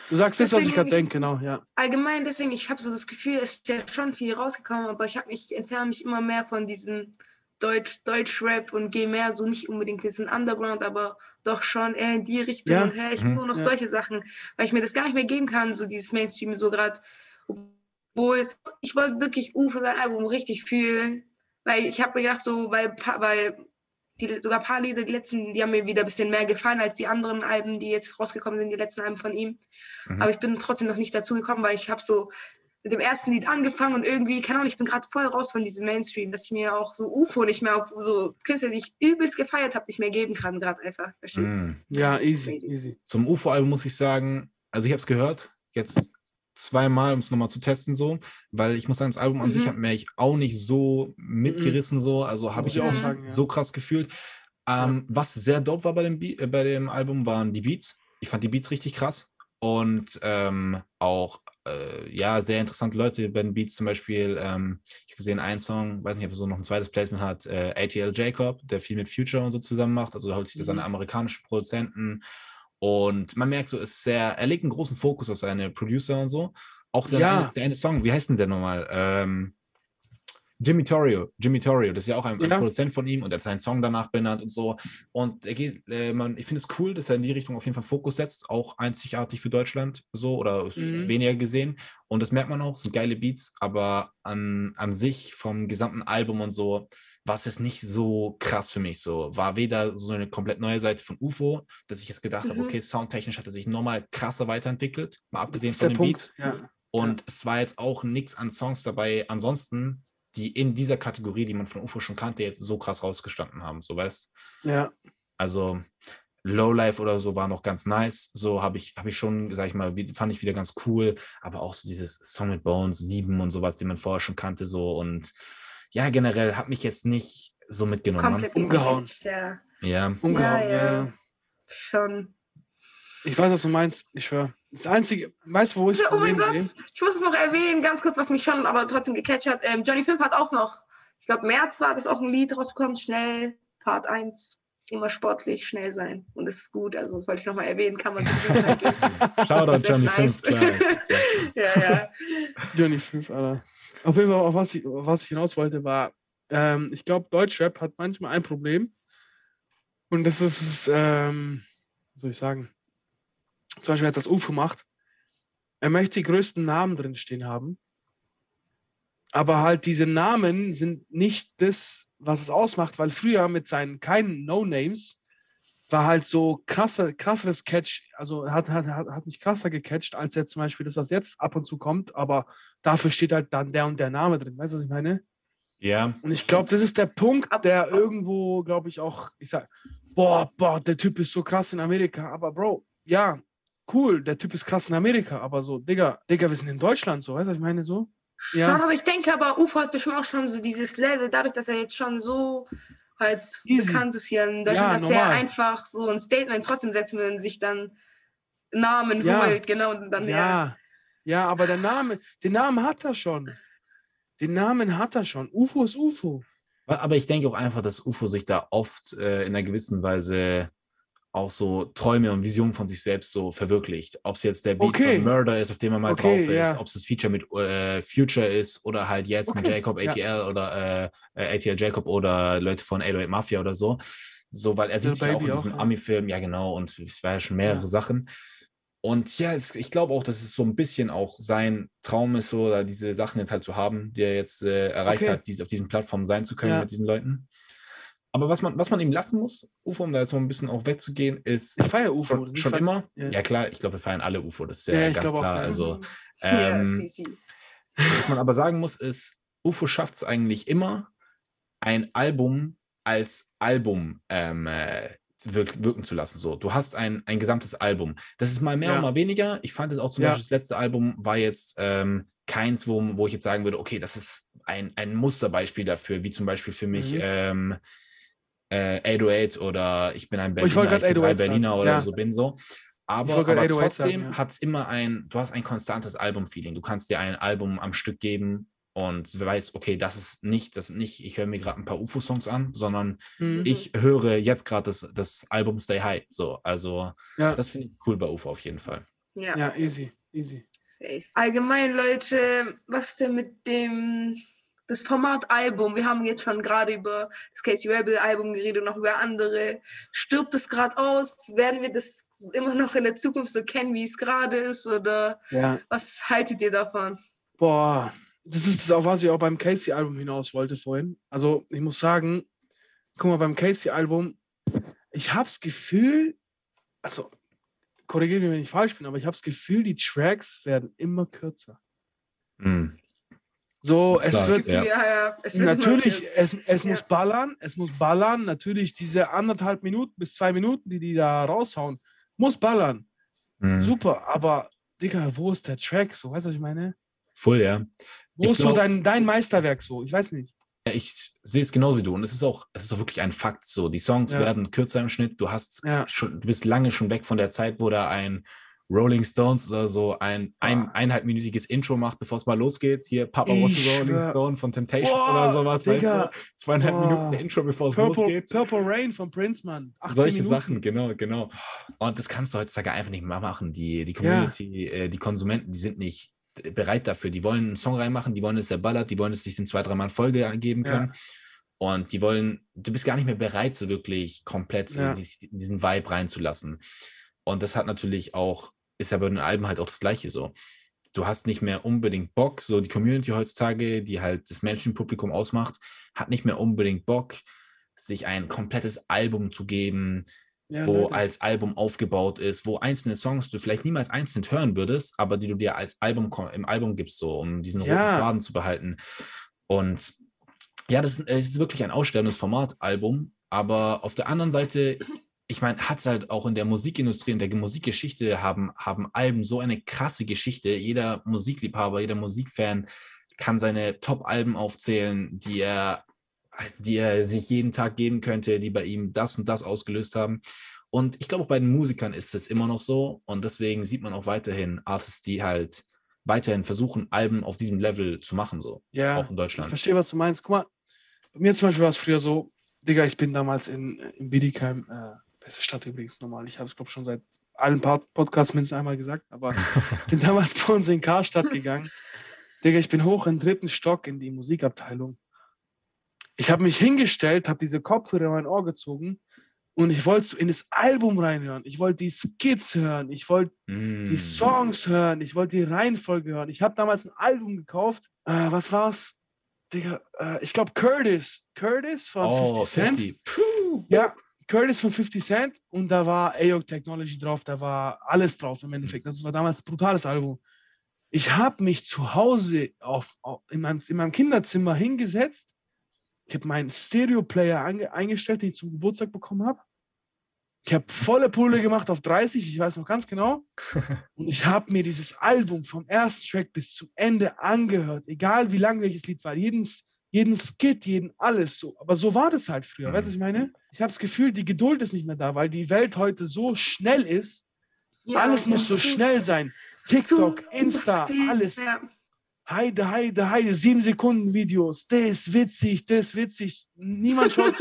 Du sagst das, was ich gerade denke, genau, ja. Allgemein, deswegen, ich habe so das Gefühl, es ist ja schon viel rausgekommen, aber ich habe mich, entferne mich immer mehr von diesem Deutsch, Deutsch-Rap und gehe mehr so nicht unbedingt jetzt in Underground, aber doch schon eher in die Richtung. Ja. Hey, ich mhm. nur noch ja. solche Sachen, weil ich mir das gar nicht mehr geben kann, so dieses Mainstream, so gerade, obwohl ich wollte wirklich Uwe sein Album richtig fühlen, weil ich habe mir gedacht, so, weil, weil die, sogar ein paar Lieder, die letzten, die haben mir wieder ein bisschen mehr gefallen als die anderen Alben, die jetzt rausgekommen sind, die letzten Alben von ihm. Mhm. Aber ich bin trotzdem noch nicht dazu gekommen, weil ich habe so mit dem ersten Lied angefangen und irgendwie, keine Ahnung, ich bin gerade voll raus von diesem Mainstream, dass ich mir auch so UFO nicht mehr auf so Künstler, die ich übelst gefeiert habe, nicht mehr geben kann, gerade einfach. Verstehst du? Mhm. Ja, easy, easy. Zum UFO-Album muss ich sagen, also ich habe es gehört, jetzt zweimal, um es nochmal zu testen, so, weil ich muss sagen, das Album an mhm. sich hat mich auch nicht so mitgerissen, so, also habe ich auch sagen, so krass gefühlt. Ähm. Was sehr dope war bei dem, äh, bei dem Album, waren die Beats. Ich fand die Beats richtig krass und ähm, auch äh, ja, sehr interessante Leute bei den Beats, zum Beispiel, ähm, ich habe gesehen, ein Song, weiß nicht, ob er so noch ein zweites Placement hat, äh, ATL Jacob, der viel mit Future und so zusammen macht, also holt sich das mhm. an amerikanische Produzenten und man merkt so, es ist sehr, er legt einen großen Fokus auf seine Producer und so. Auch der, ja. eine, der eine Song, wie heißt denn der nochmal? Ähm, Jimmy Torrio, Jimmy Torrio, das ist ja auch ein, ja. ein, Produzent von ihm und er hat seinen Song danach benannt und so. Und er geht, äh, man, ich finde es cool, dass er in die Richtung auf jeden Fall Fokus setzt, auch einzigartig für Deutschland so oder mhm. weniger gesehen. Und das merkt man auch, sind geile Beats, aber an, an sich vom gesamten Album und so war es jetzt nicht so krass für mich. So war weder so eine komplett neue Seite von UFO, dass ich jetzt gedacht mhm. habe, okay, soundtechnisch hat er sich nochmal krasser weiterentwickelt, mal abgesehen von den Punkt. Beats. Ja. Und ja. es war jetzt auch nichts an Songs dabei. Ansonsten, die in dieser Kategorie, die man von UFO schon kannte, jetzt so krass rausgestanden haben. So weißt Ja. Also Lowlife oder so war noch ganz nice. So habe ich, habe ich schon, sag ich mal, fand ich wieder ganz cool. Aber auch so dieses Song mit Bones 7 und sowas, die man vorher schon kannte, so und ja, generell hat mich jetzt nicht so mitgenommen. Komplett umgehauen. Ja. ja. Umgehauen, ja, ja. ja. Schon. Ich weiß, was du meinst. Ich höre. Das Einzige, weißt du, wo ich Oh mein Gott, sehe? ich muss es noch erwähnen, ganz kurz, was mich schon aber trotzdem gecatcht hat. Ähm, Johnny Fimp hat auch noch, ich glaube, März war das auch ein Lied rausbekommen, schnell, Part 1 immer sportlich, schnell sein. Und das ist gut. Also das wollte ich nochmal erwähnen, kann man sich Shoutout Johnny nice. 5, ja, ja. Johnny 5, Alter. Auf jeden Fall, auf was ich, auf was ich hinaus wollte, war, ähm, ich glaube, Deutschrap hat manchmal ein Problem. Und das ist, ähm, wie soll ich sagen, zum Beispiel, als das UFO macht, er möchte die größten Namen drinstehen haben. Aber halt diese Namen sind nicht das, was es ausmacht, weil früher mit seinen keinen No-Names war halt so krasser, krasseres Catch, also hat, hat, hat mich krasser gecatcht, als jetzt zum Beispiel das, was jetzt ab und zu kommt, aber dafür steht halt dann der und der Name drin. Weißt du, was ich meine? Ja. Und ich glaube, das ist der Punkt, der irgendwo, glaube ich, auch, ich sag, boah, boah, der Typ ist so krass in Amerika, aber Bro, ja, cool, der Typ ist krass in Amerika, aber so, Digga, Digga, wir sind in Deutschland, so, weißt du, was ich meine, so? Ja. Schon, aber ich denke aber, Ufo hat bestimmt auch schon so dieses Level, dadurch, dass er jetzt schon so halt Easy. bekannt ist hier in Deutschland, ja, dass normal. er einfach so ein Statement trotzdem setzen will und sich dann Namen ja. holt, genau, und dann ja. ja. Ja, aber der Name, den Namen hat er schon. Den Namen hat er schon. UFO ist UFO. Aber ich denke auch einfach, dass UFO sich da oft äh, in einer gewissen Weise auch so Träume und Visionen von sich selbst so verwirklicht. Ob es jetzt der Beat okay. von Murder ist, auf dem er mal okay, drauf ist, ja. ob es das Feature mit äh, Future ist oder halt jetzt okay. ein Jacob ATL ja. oder äh, ATL Jacob oder Leute von 808 Mafia oder so. So, weil er sieht sich auch in diesem ja. Ami-Film, ja genau, und es war ja schon mehrere Sachen. Und ja, es, ich glaube auch, dass es so ein bisschen auch sein Traum ist, so oder diese Sachen jetzt halt zu haben, die er jetzt äh, erreicht hat, diese, auf diesen Plattformen sein zu können mit diesen Leuten. Aber was man, was man ihm lassen muss, UFO, um da jetzt mal ein bisschen auch wegzugehen, ist. Ich feiere UFO. Schon, schon immer. Ja. ja. klar, ich glaube, wir feiern alle UFO, das ist ja, ja ganz klar. Auch, also, ähm, ja, was man aber sagen muss, ist, UFO schafft es eigentlich immer, ein Album als Album ähm, äh, wirk wirken zu lassen. So, du hast ein, ein gesamtes Album. Das ist mal mehr ja. und mal weniger. Ich fand es auch zum Beispiel, das letzte Album war jetzt ähm, keins, wo, wo ich jetzt sagen würde, okay, das ist ein, ein Musterbeispiel dafür, wie zum Beispiel für mich mhm. ähm, äh, 808 oder ich bin ein Berliner, ich, ich bin drei Berliner sagen. oder ja. so bin so. Aber, aber trotzdem ja. hat es immer ein, du hast ein konstantes Album-Feeling. Du kannst dir ein Album am Stück geben und du weißt, okay, das ist nicht, das ist nicht, ich höre mir gerade ein paar UFO-Songs an, sondern mhm. ich höre jetzt gerade das, das Album Stay High. So, also ja. das finde ich cool bei UFO auf jeden Fall. Ja, ja easy, easy. Safe. Allgemein, Leute, was denn mit dem das Format Album, wir haben jetzt schon gerade über das Casey Rebel Album geredet und noch über andere. Stirbt es gerade aus? Werden wir das immer noch in der Zukunft so kennen, wie es gerade ist? Oder ja. was haltet ihr davon? Boah, das ist das auch, was ich auch beim Casey Album hinaus wollte vorhin. Also ich muss sagen, guck mal, beim Casey Album, ich habe das Gefühl, also korrigiere mich, wenn ich falsch bin, aber ich habe das Gefühl, die Tracks werden immer kürzer. Mhm. So, es Klar, wird, ja. Ja, es wird natürlich, es, es muss ballern, es muss ballern. Natürlich diese anderthalb Minuten bis zwei Minuten, die die da raushauen, muss ballern. Mhm. Super, aber Digga, wo ist der Track? So, weißt du, was ich meine? Voll, ja. Wo ich ist glaub, so dein, dein Meisterwerk so? Ich weiß nicht. Ich sehe es genauso wie du. Und es ist auch, es ist auch wirklich ein Fakt so. Die Songs werden kürzer im Schnitt. Du hast schon, du bist lange schon weg von der Zeit, wo da ein Rolling Stones oder so ein, ein eineinhalbminütiges Intro macht, bevor es mal losgeht. Hier Papa was a Rolling Stone von Temptations Boah, oder sowas, Digga. weißt du? Zweieinhalb Boah. Minuten Intro, bevor es losgeht. Purple Rain von Prince, Mann. Solche Minuten. Sachen, genau, genau. Und das kannst du heutzutage einfach nicht mehr machen. Die, die Community, ja. äh, die Konsumenten, die sind nicht bereit dafür. Die wollen einen Song reinmachen, die wollen, dass der ballert, die wollen, dass sich den zwei, dreimal Folge geben können. Ja. Und die wollen, du bist gar nicht mehr bereit, so wirklich komplett ja. in diesen Vibe reinzulassen. Und das hat natürlich auch ist ja bei den Alben halt auch das Gleiche so. Du hast nicht mehr unbedingt Bock, so die Community heutzutage, die halt das Menschenpublikum ausmacht, hat nicht mehr unbedingt Bock, sich ein komplettes Album zu geben, ja, wo Leute. als Album aufgebaut ist, wo einzelne Songs du vielleicht niemals einzeln hören würdest, aber die du dir als Album im Album gibst, so um diesen roten ja. Faden zu behalten. Und ja, das ist, das ist wirklich ein aussterbendes Format, Album. Aber auf der anderen Seite ich meine, hat es halt auch in der Musikindustrie, in der Musikgeschichte haben, haben Alben so eine krasse Geschichte. Jeder Musikliebhaber, jeder Musikfan kann seine Top-Alben aufzählen, die er, die er sich jeden Tag geben könnte, die bei ihm das und das ausgelöst haben. Und ich glaube, auch bei den Musikern ist es immer noch so. Und deswegen sieht man auch weiterhin Artists, die halt weiterhin versuchen, Alben auf diesem Level zu machen, so. Ja, auch in Deutschland. Ich verstehe, was du meinst. Guck mal, bei mir zum Beispiel war es früher so, Digga, ich bin damals in, in Bietigheim äh, Stadt übrigens normal. Ich habe es, glaube ich, schon seit allen Podcasts mindestens einmal gesagt, aber bin damals bei uns in Karstadt gegangen. Digga, ich bin hoch im dritten Stock in die Musikabteilung. Ich habe mich hingestellt, habe diese Kopfhörer in mein Ohr gezogen und ich wollte in das Album reinhören. Ich wollte die Skits hören. Ich wollte mm. die Songs hören. Ich wollte die Reihenfolge hören. Ich habe damals ein Album gekauft. Äh, was war's? Digga, äh, ich glaube Curtis. Curtis von oh, 50 Cent. 50. Puh. Ja, Curtis von 50 Cent und da war AOC Technology drauf, da war alles drauf im Endeffekt. Das war damals ein brutales Album. Ich habe mich zu Hause auf, auf, in, meinem, in meinem Kinderzimmer hingesetzt. Ich habe meinen Stereo-Player eingestellt, den ich zum Geburtstag bekommen habe. Ich habe volle Pulle gemacht auf 30, ich weiß noch ganz genau. Und ich habe mir dieses Album vom ersten Track bis zum Ende angehört, egal wie lang welches Lied war. Jedes, jeden Skit, jeden alles so. Aber so war das halt früher. Mhm. Weißt du, was ich meine? Ich habe das Gefühl, die Geduld ist nicht mehr da, weil die Welt heute so schnell ist. Ja, alles muss so schnell sein. TikTok, Insta, alles. Ja. Heide, heide, heide, sieben Sekunden Videos. Das witzig, das witzig. Niemand schaut.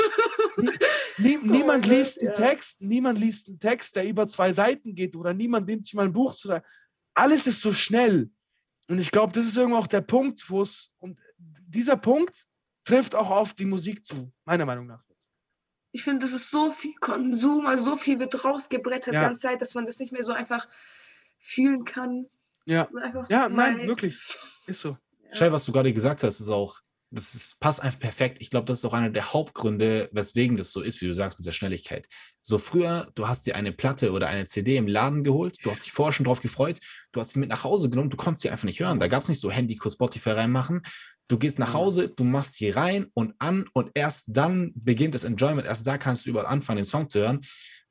nie, niemand liest einen Text, niemand liest einen Text, der über zwei Seiten geht oder niemand nimmt sich mal ein Buch zu sagen. Alles ist so schnell. Und ich glaube, das ist irgendwo auch der Punkt, wo es, und dieser Punkt trifft auch auf die Musik zu, meiner Meinung nach. Ich finde, das ist so viel Konsum, also so viel wird rausgebrettert ja. die ganze Zeit, dass man das nicht mehr so einfach fühlen kann. Ja, ja nein, wirklich. Ist so. Schau, was du gerade gesagt hast, ist auch das ist, passt einfach perfekt. Ich glaube, das ist auch einer der Hauptgründe, weswegen das so ist, wie du sagst, mit der Schnelligkeit. So früher, du hast dir eine Platte oder eine CD im Laden geholt, du hast dich vorher schon drauf gefreut, du hast sie mit nach Hause genommen, du konntest sie einfach nicht hören. Da gab es nicht so Handy, Spotify reinmachen. Du gehst nach Hause, du machst sie rein und an und erst dann beginnt das Enjoyment. Erst da kannst du überhaupt anfangen, den Song zu hören.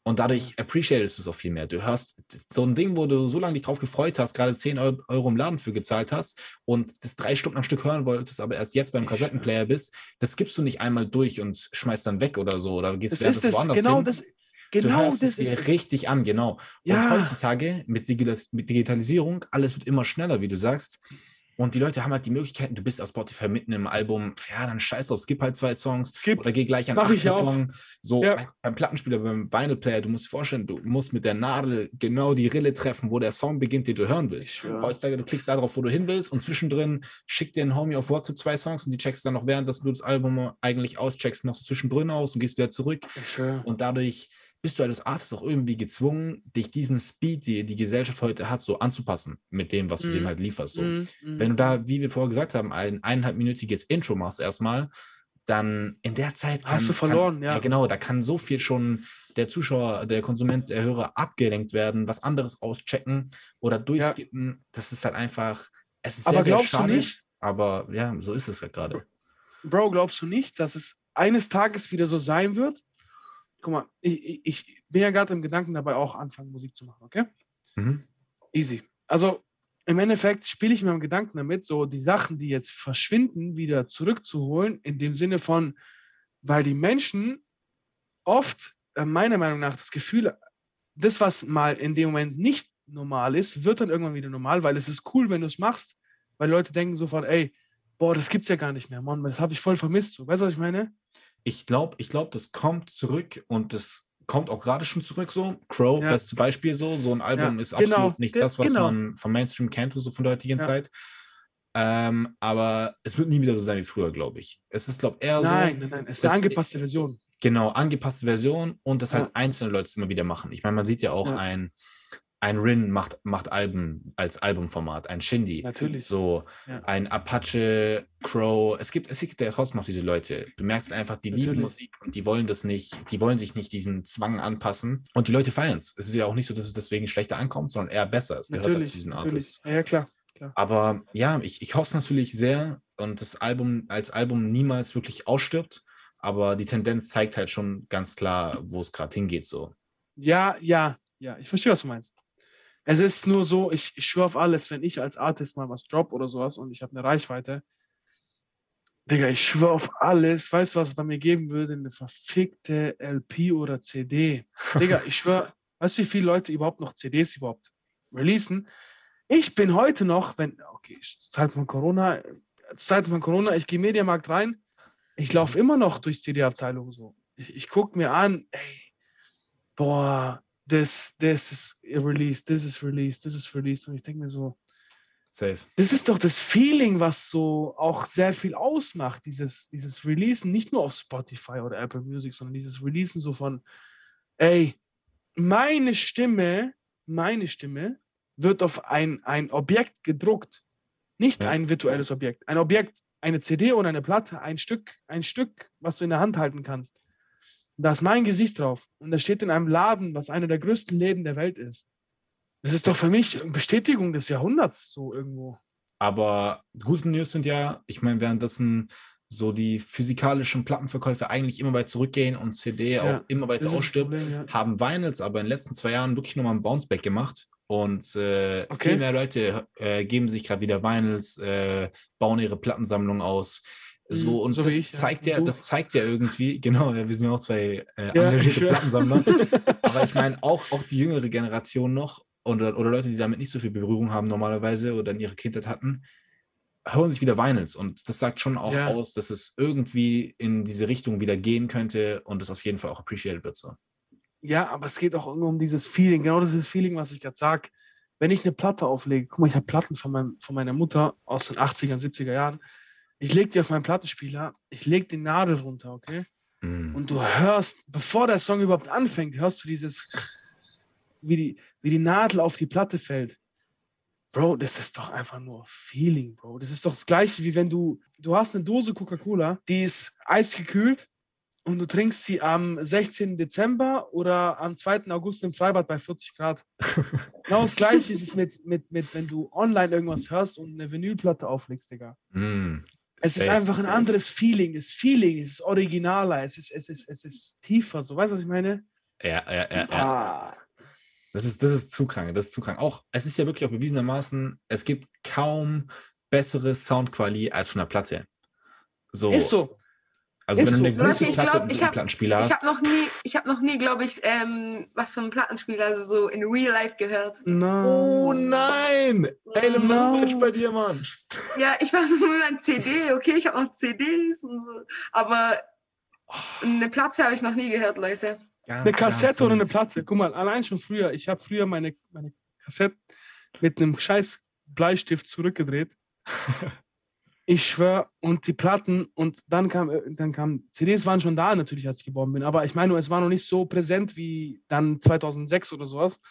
Und dadurch appreciatest du es auch viel mehr. Du hörst so ein Ding, wo du so lange dich drauf gefreut hast, gerade 10 Euro im Laden für gezahlt hast und das drei Stunden am Stück hören wolltest, aber erst jetzt beim Kassettenplayer bist, das gibst du nicht einmal durch und schmeißt dann weg oder so oder gehst während das woanders genau hin. Das, genau du hörst das es dir richtig an, genau. Ja. Und heutzutage mit, Digitalisierung, alles wird immer schneller, wie du sagst. Und die Leute haben halt die Möglichkeiten, du bist auf Spotify mitten im Album, ja, dann scheiß drauf, skip halt zwei Songs skip. oder geh gleich an den Song. So ja. beim Plattenspieler, beim Vinyl Player, du musst dir vorstellen, du musst mit der Nadel genau die Rille treffen, wo der Song beginnt, den du hören willst. Heutzutage, du klickst da drauf, wo du hin willst und zwischendrin schickt dir ein Homie auf WhatsApp zwei Songs und die checkst dann noch während, dass du das Album eigentlich auscheckst, noch so zwischendrin aus und gehst wieder zurück. Und dadurch bist du als Artist auch irgendwie gezwungen, dich diesem Speed, die die Gesellschaft heute hat, so anzupassen mit dem, was du mm. dem halt lieferst. So. Mm, Wenn du da, wie wir vorher gesagt haben, ein eineinhalbminütiges Intro machst erstmal, dann in der Zeit kann, hast du verloren, kann, ja. ja. Genau, da kann so viel schon der Zuschauer, der Konsument, der Hörer abgelenkt werden, was anderes auschecken oder durchskippen. Ja. Das ist halt einfach, es ist aber sehr, sehr schade. Du nicht, aber ja, so ist es ja gerade. Bro, glaubst du nicht, dass es eines Tages wieder so sein wird, guck mal, ich, ich bin ja gerade im Gedanken dabei, auch anfangen, Musik zu machen, okay? Mhm. Easy. Also im Endeffekt spiele ich mir im Gedanken damit, so die Sachen, die jetzt verschwinden, wieder zurückzuholen, in dem Sinne von, weil die Menschen oft, äh, meiner Meinung nach, das Gefühl, das, was mal in dem Moment nicht normal ist, wird dann irgendwann wieder normal, weil es ist cool, wenn du es machst, weil Leute denken so von, ey, boah, das gibt's ja gar nicht mehr, Mann, das habe ich voll vermisst. So. Weißt du, was ich meine? Ich glaube, ich glaube, das kommt zurück und das kommt auch gerade schon zurück so. Crow, ja. beste Beispiel so. So ein Album ja, ist genau. absolut nicht das, was genau. man vom Mainstream kennt, so von der heutigen ja. Zeit. Ähm, aber es wird nie wieder so sein wie früher, glaube ich. Es ist, glaube ich, eher nein, so. Nein, nein, nein, es ist eine angepasste Version. Genau, angepasste Version und das halt einzelne Leute immer wieder machen. Ich meine, man sieht ja auch ein ein Rin macht, macht Alben als Albumformat, ein Shindy. Natürlich. So, ja. ein Apache, Crow. Es gibt, es gibt ja trotzdem noch diese Leute. Du merkst einfach, die Natürlich. lieben Musik und die wollen das nicht, die wollen sich nicht diesen Zwang anpassen. Und die Leute feiern es. Es ist ja auch nicht so, dass es deswegen schlechter ankommt, sondern eher besser. Es gehört natürlich, zu diesen Artists. Ja, klar, klar. Aber ja, ich, ich hoffe es natürlich sehr und das Album als Album niemals wirklich ausstirbt. Aber die Tendenz zeigt halt schon ganz klar, wo es gerade hingeht. So. Ja, ja, ja, ich verstehe, was du meinst. Es ist nur so, ich, ich schwöre auf alles, wenn ich als Artist mal was drop oder sowas und ich habe eine Reichweite, Digga, ich schwöre auf alles, weißt du, was es bei mir geben würde? Eine verfickte LP oder CD. Digga, ich schwöre, weißt du, wie viele Leute überhaupt noch CDs überhaupt releasen? Ich bin heute noch, wenn, okay, Zeit von Corona, Zeit von Corona, ich gehe Mediamarkt rein, ich laufe immer noch durch CD-Abteilung so. Ich, ich gucke mir an, ey, boah, this, this is released, this is released, this is released. Und ich denke mir so, Safe. Das ist doch das Feeling, was so auch sehr viel ausmacht, dieses, dieses Releasen, nicht nur auf Spotify oder Apple Music, sondern dieses Releasen so von, ey, meine Stimme, meine Stimme wird auf ein, ein Objekt gedruckt. Nicht ja. ein virtuelles Objekt. Ein Objekt, eine CD oder eine Platte, ein Stück, ein Stück, was du in der Hand halten kannst. Da ist mein Gesicht drauf. Und das steht in einem Laden, was einer der größten Läden der Welt ist. Das ist doch für mich Bestätigung des Jahrhunderts so irgendwo. Aber gute News sind ja, ich meine, währenddessen so die physikalischen Plattenverkäufe eigentlich immer weiter zurückgehen und CD ja, auch immer weiter ausstirbt, ja. haben Vinyls aber in den letzten zwei Jahren wirklich nochmal ein Bounceback gemacht. Und äh, okay. viel mehr Leute äh, geben sich gerade wieder Vinyls, äh, bauen ihre Plattensammlung aus. So, mhm, und so das, ich, zeigt ja, das zeigt ja irgendwie, genau, wir sind ja auch zwei äh, ja, engagierte Plattensammler, aber ich meine auch, auch die jüngere Generation noch oder, oder Leute, die damit nicht so viel Berührung haben normalerweise oder in ihrer Kindheit hatten, hören sich wieder Vinyls und das sagt schon auch ja. aus, dass es irgendwie in diese Richtung wieder gehen könnte und es auf jeden Fall auch appreciated wird so. Ja, aber es geht auch um dieses Feeling, genau dieses Feeling, was ich gerade sage. Wenn ich eine Platte auflege, guck mal, ich habe Platten von, meinem, von meiner Mutter aus den 80er, 70er Jahren, ich lege die auf meinen Plattenspieler, ich lege die Nadel runter, okay? Mm. Und du hörst, bevor der Song überhaupt anfängt, hörst du dieses, wie die, wie die Nadel auf die Platte fällt. Bro, das ist doch einfach nur Feeling, Bro. Das ist doch das gleiche, wie wenn du, du hast eine Dose Coca-Cola, die ist eisgekühlt und du trinkst sie am 16. Dezember oder am 2. August im Freibad bei 40 Grad. genau das gleiche ist es mit, mit, mit, wenn du online irgendwas hörst und eine Vinylplatte auflegst, Digga. Mm, es ist einfach ein anderes Feeling. Das Feeling ist originaler, es ist, es ist, es ist tiefer. So, weißt du, was ich meine? Ja, ja, ja, ja. Ah. Das ist, das ist zu krank, das ist zu krank. Auch, es ist ja wirklich auch bewiesenermaßen, es gibt kaum bessere Soundqualität als von der Platte. So. Ist so. Also ist wenn du eine gute Platte glaub, und einen Plattenspieler hast. Ich habe noch nie, ich habe noch nie, glaube ich, ähm, was von einem Plattenspieler also so in Real Life gehört. No. Oh nein! Ey, no. was falsch bei dir, Mann? Ja, ich war so nur ein CD, okay, ich habe noch CDs und so. Aber eine Platte habe ich noch nie gehört, Leute. Ganz, eine Kassette oder eine Platte. Guck mal, allein schon früher. Ich habe früher meine, meine Kassette mit einem scheiß Bleistift zurückgedreht. ich schwöre, und die Platten und dann kam, äh, dann kam, CDs waren schon da natürlich, als ich geboren bin, aber ich meine, es war noch nicht so präsent wie dann 2006 oder sowas.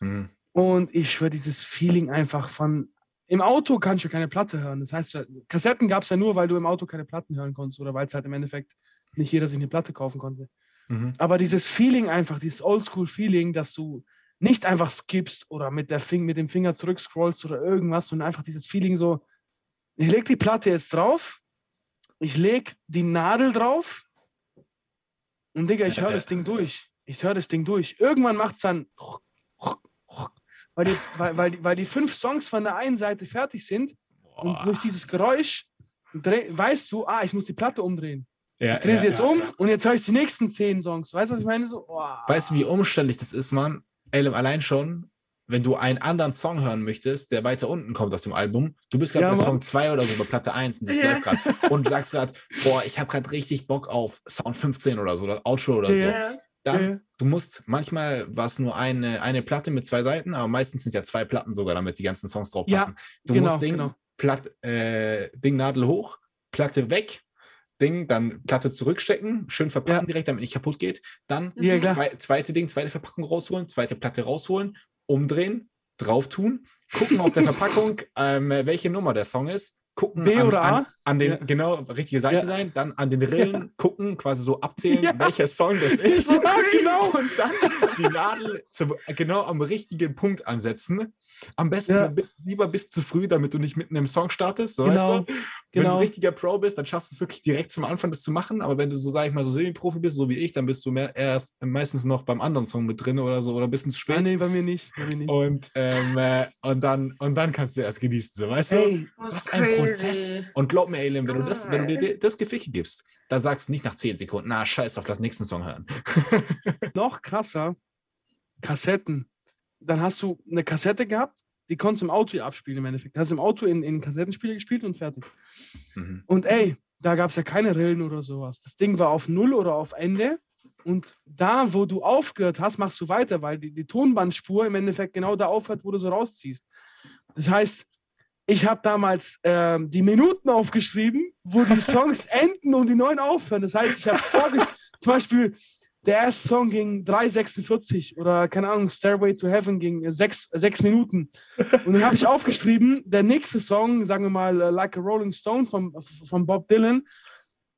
Mhm. Und ich schwöre, dieses Feeling einfach von, im Auto kannst du keine Platte hören. Das heißt, Kassetten gab es ja nur, weil du im Auto keine Platten hören konntest oder weil es halt im Endeffekt nicht jeder sich eine Platte kaufen konnte. Mhm. Aber dieses Feeling einfach, dieses Oldschool-Feeling, dass du nicht einfach skippst oder mit, der Fing mit dem Finger zurückscrollst oder irgendwas, sondern einfach dieses Feeling so, ich lege die Platte jetzt drauf, ich lege die Nadel drauf und Digga, ich höre das Ding durch. Ich höre das Ding durch. Irgendwann macht es dann, weil die, weil, weil, weil die fünf Songs von der einen Seite fertig sind Boah. und durch dieses Geräusch weißt du, ah, ich muss die Platte umdrehen. Ja, ich drehe sie ja, jetzt ja, um und jetzt höre ich die nächsten zehn Songs. Weißt du, was ich meine? So, oh. Weißt du, wie umständlich das ist, Mann? Ey, allein schon, wenn du einen anderen Song hören möchtest, der weiter unten kommt aus dem Album, du bist gerade bei Song 2 oder so, bei Platte 1 und das läuft gerade und sagst gerade, boah, ich habe gerade richtig Bock auf Sound 15 oder so, oder Outro oder so. Dann, du musst, manchmal war es nur eine, eine Platte mit zwei Seiten, aber meistens sind es ja zwei Platten sogar, damit die ganzen Songs drauf passen. du genau, musst Ding, genau. Platt, äh, Ding Nadel hoch, Platte weg, Ding, dann Platte zurückstecken, schön verpacken ja. direkt, damit nicht kaputt geht. Dann ja, zwei, zweite Ding, zweite Verpackung rausholen, zweite Platte rausholen, umdrehen, drauf tun, gucken auf der Verpackung, ähm, welche Nummer der Song ist, gucken B oder an, an, an den, ja. genau, richtige Seite ja. sein, dann an den Rillen ja. gucken, quasi so abzählen, welcher Song das ist. genau. Und dann die Nadel zum, genau am richtigen Punkt ansetzen am besten ja. bis, lieber bis zu früh, damit du nicht mitten im Song startest. So genau. Weißt du? Wenn genau. du richtiger Pro bist, dann schaffst du es wirklich direkt zum Anfang das zu machen. Aber wenn du so, sag ich mal, so Semi-Profi bist, so wie ich, dann bist du mehr erst meistens noch beim anderen Song mit drin oder so oder ein bisschen zu spät. Ah, nee, bei mir nicht. Bei mir nicht. Und, ähm, äh, und, dann, und dann kannst du erst genießen, so weißt hey, du? Das ist ein Prozess. Und glaub mir, Alien, wenn du, das, wenn du dir das Geficke gibst, dann sagst du nicht nach 10 Sekunden, na, scheiß auf das nächsten Song hören. noch krasser, Kassetten. Dann hast du eine Kassette gehabt, die konntest du im Auto abspielen im Endeffekt. Hast du im Auto in, in Kassettenspieler gespielt und fertig. Mhm. Und ey, da gab es ja keine Rillen oder sowas. Das Ding war auf Null oder auf Ende. Und da, wo du aufgehört hast, machst du weiter, weil die, die Tonbandspur im Endeffekt genau da aufhört, wo du so rausziehst. Das heißt, ich habe damals äh, die Minuten aufgeschrieben, wo die Songs enden und die neuen aufhören. Das heißt, ich habe zum Beispiel der erste Song ging 3,46 oder keine Ahnung, Stairway to Heaven ging 6, 6 Minuten. Und dann habe ich aufgeschrieben, der nächste Song, sagen wir mal äh, Like a Rolling Stone von, von Bob Dylan,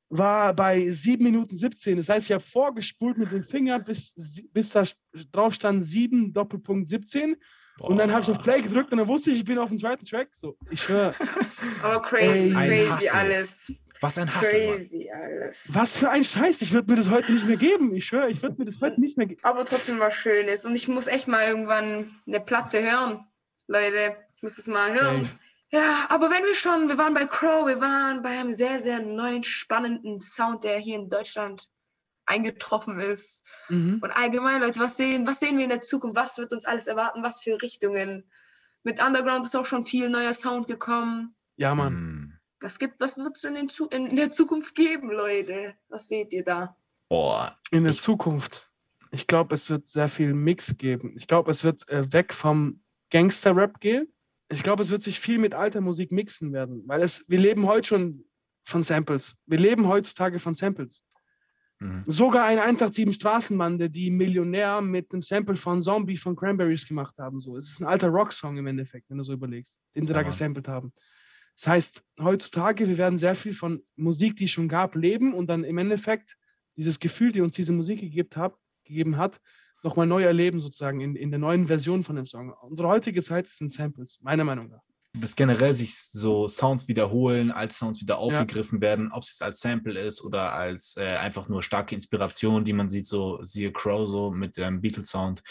war bei 7 Minuten 17. Das heißt, ich habe vorgespult mit dem Finger, bis, bis da drauf stand 7 Doppelpunkt 17. Boah. Und dann habe ich auf Play gedrückt und dann wusste ich, ich bin auf dem zweiten Track. So, ich höre. Oh, crazy, Ey, crazy alles. Was ein Hass. Crazy alles. Was für ein Scheiß. Ich würde mir das heute nicht mehr geben. Ich schwöre, ich würde mir das heute nicht mehr geben. Aber trotzdem was Schönes. Und ich muss echt mal irgendwann eine Platte hören. Leute, ich muss das mal hören. Okay. Ja, aber wenn wir schon, wir waren bei Crow, wir waren bei einem sehr, sehr neuen, spannenden Sound, der hier in Deutschland eingetroffen ist. Mhm. Und allgemein, Leute, was sehen, was sehen wir in der Zukunft? Was wird uns alles erwarten? Was für Richtungen? Mit Underground ist auch schon viel neuer Sound gekommen. Ja, Mann. Was, gibt, was wird es in, in, der Zukunft geben, Leute? Was seht ihr da? Boah, in der ich, Zukunft. Ich glaube, es wird sehr viel Mix geben. Ich glaube, es wird äh, weg vom Gangster-Rap gehen. Ich glaube, es wird sich viel mit alter Musik mixen werden, weil es, wir leben heute schon von Samples. Wir leben heutzutage von Samples. Mhm. Sogar ein 187 Straßenbande, die Millionär mit einem Sample von Zombie von Cranberries gemacht haben. So. Es ist ein alter Rocksong im Endeffekt, wenn du so überlegst, den sie ja, da gesampelt haben. Das heißt, heutzutage, wir werden sehr viel von Musik, die es schon gab, leben und dann im Endeffekt dieses Gefühl, die uns diese Musik gegeben hat, nochmal neu erleben, sozusagen in, in der neuen Version von dem Song. Unsere heutige Zeit sind Samples, meiner Meinung nach. dass generell sich so Sounds wiederholen, als Sounds wieder aufgegriffen ja. werden, ob es als Sample ist oder als äh, einfach nur starke Inspiration, die man sieht, so siehe Crow so mit dem Beatles-Sound.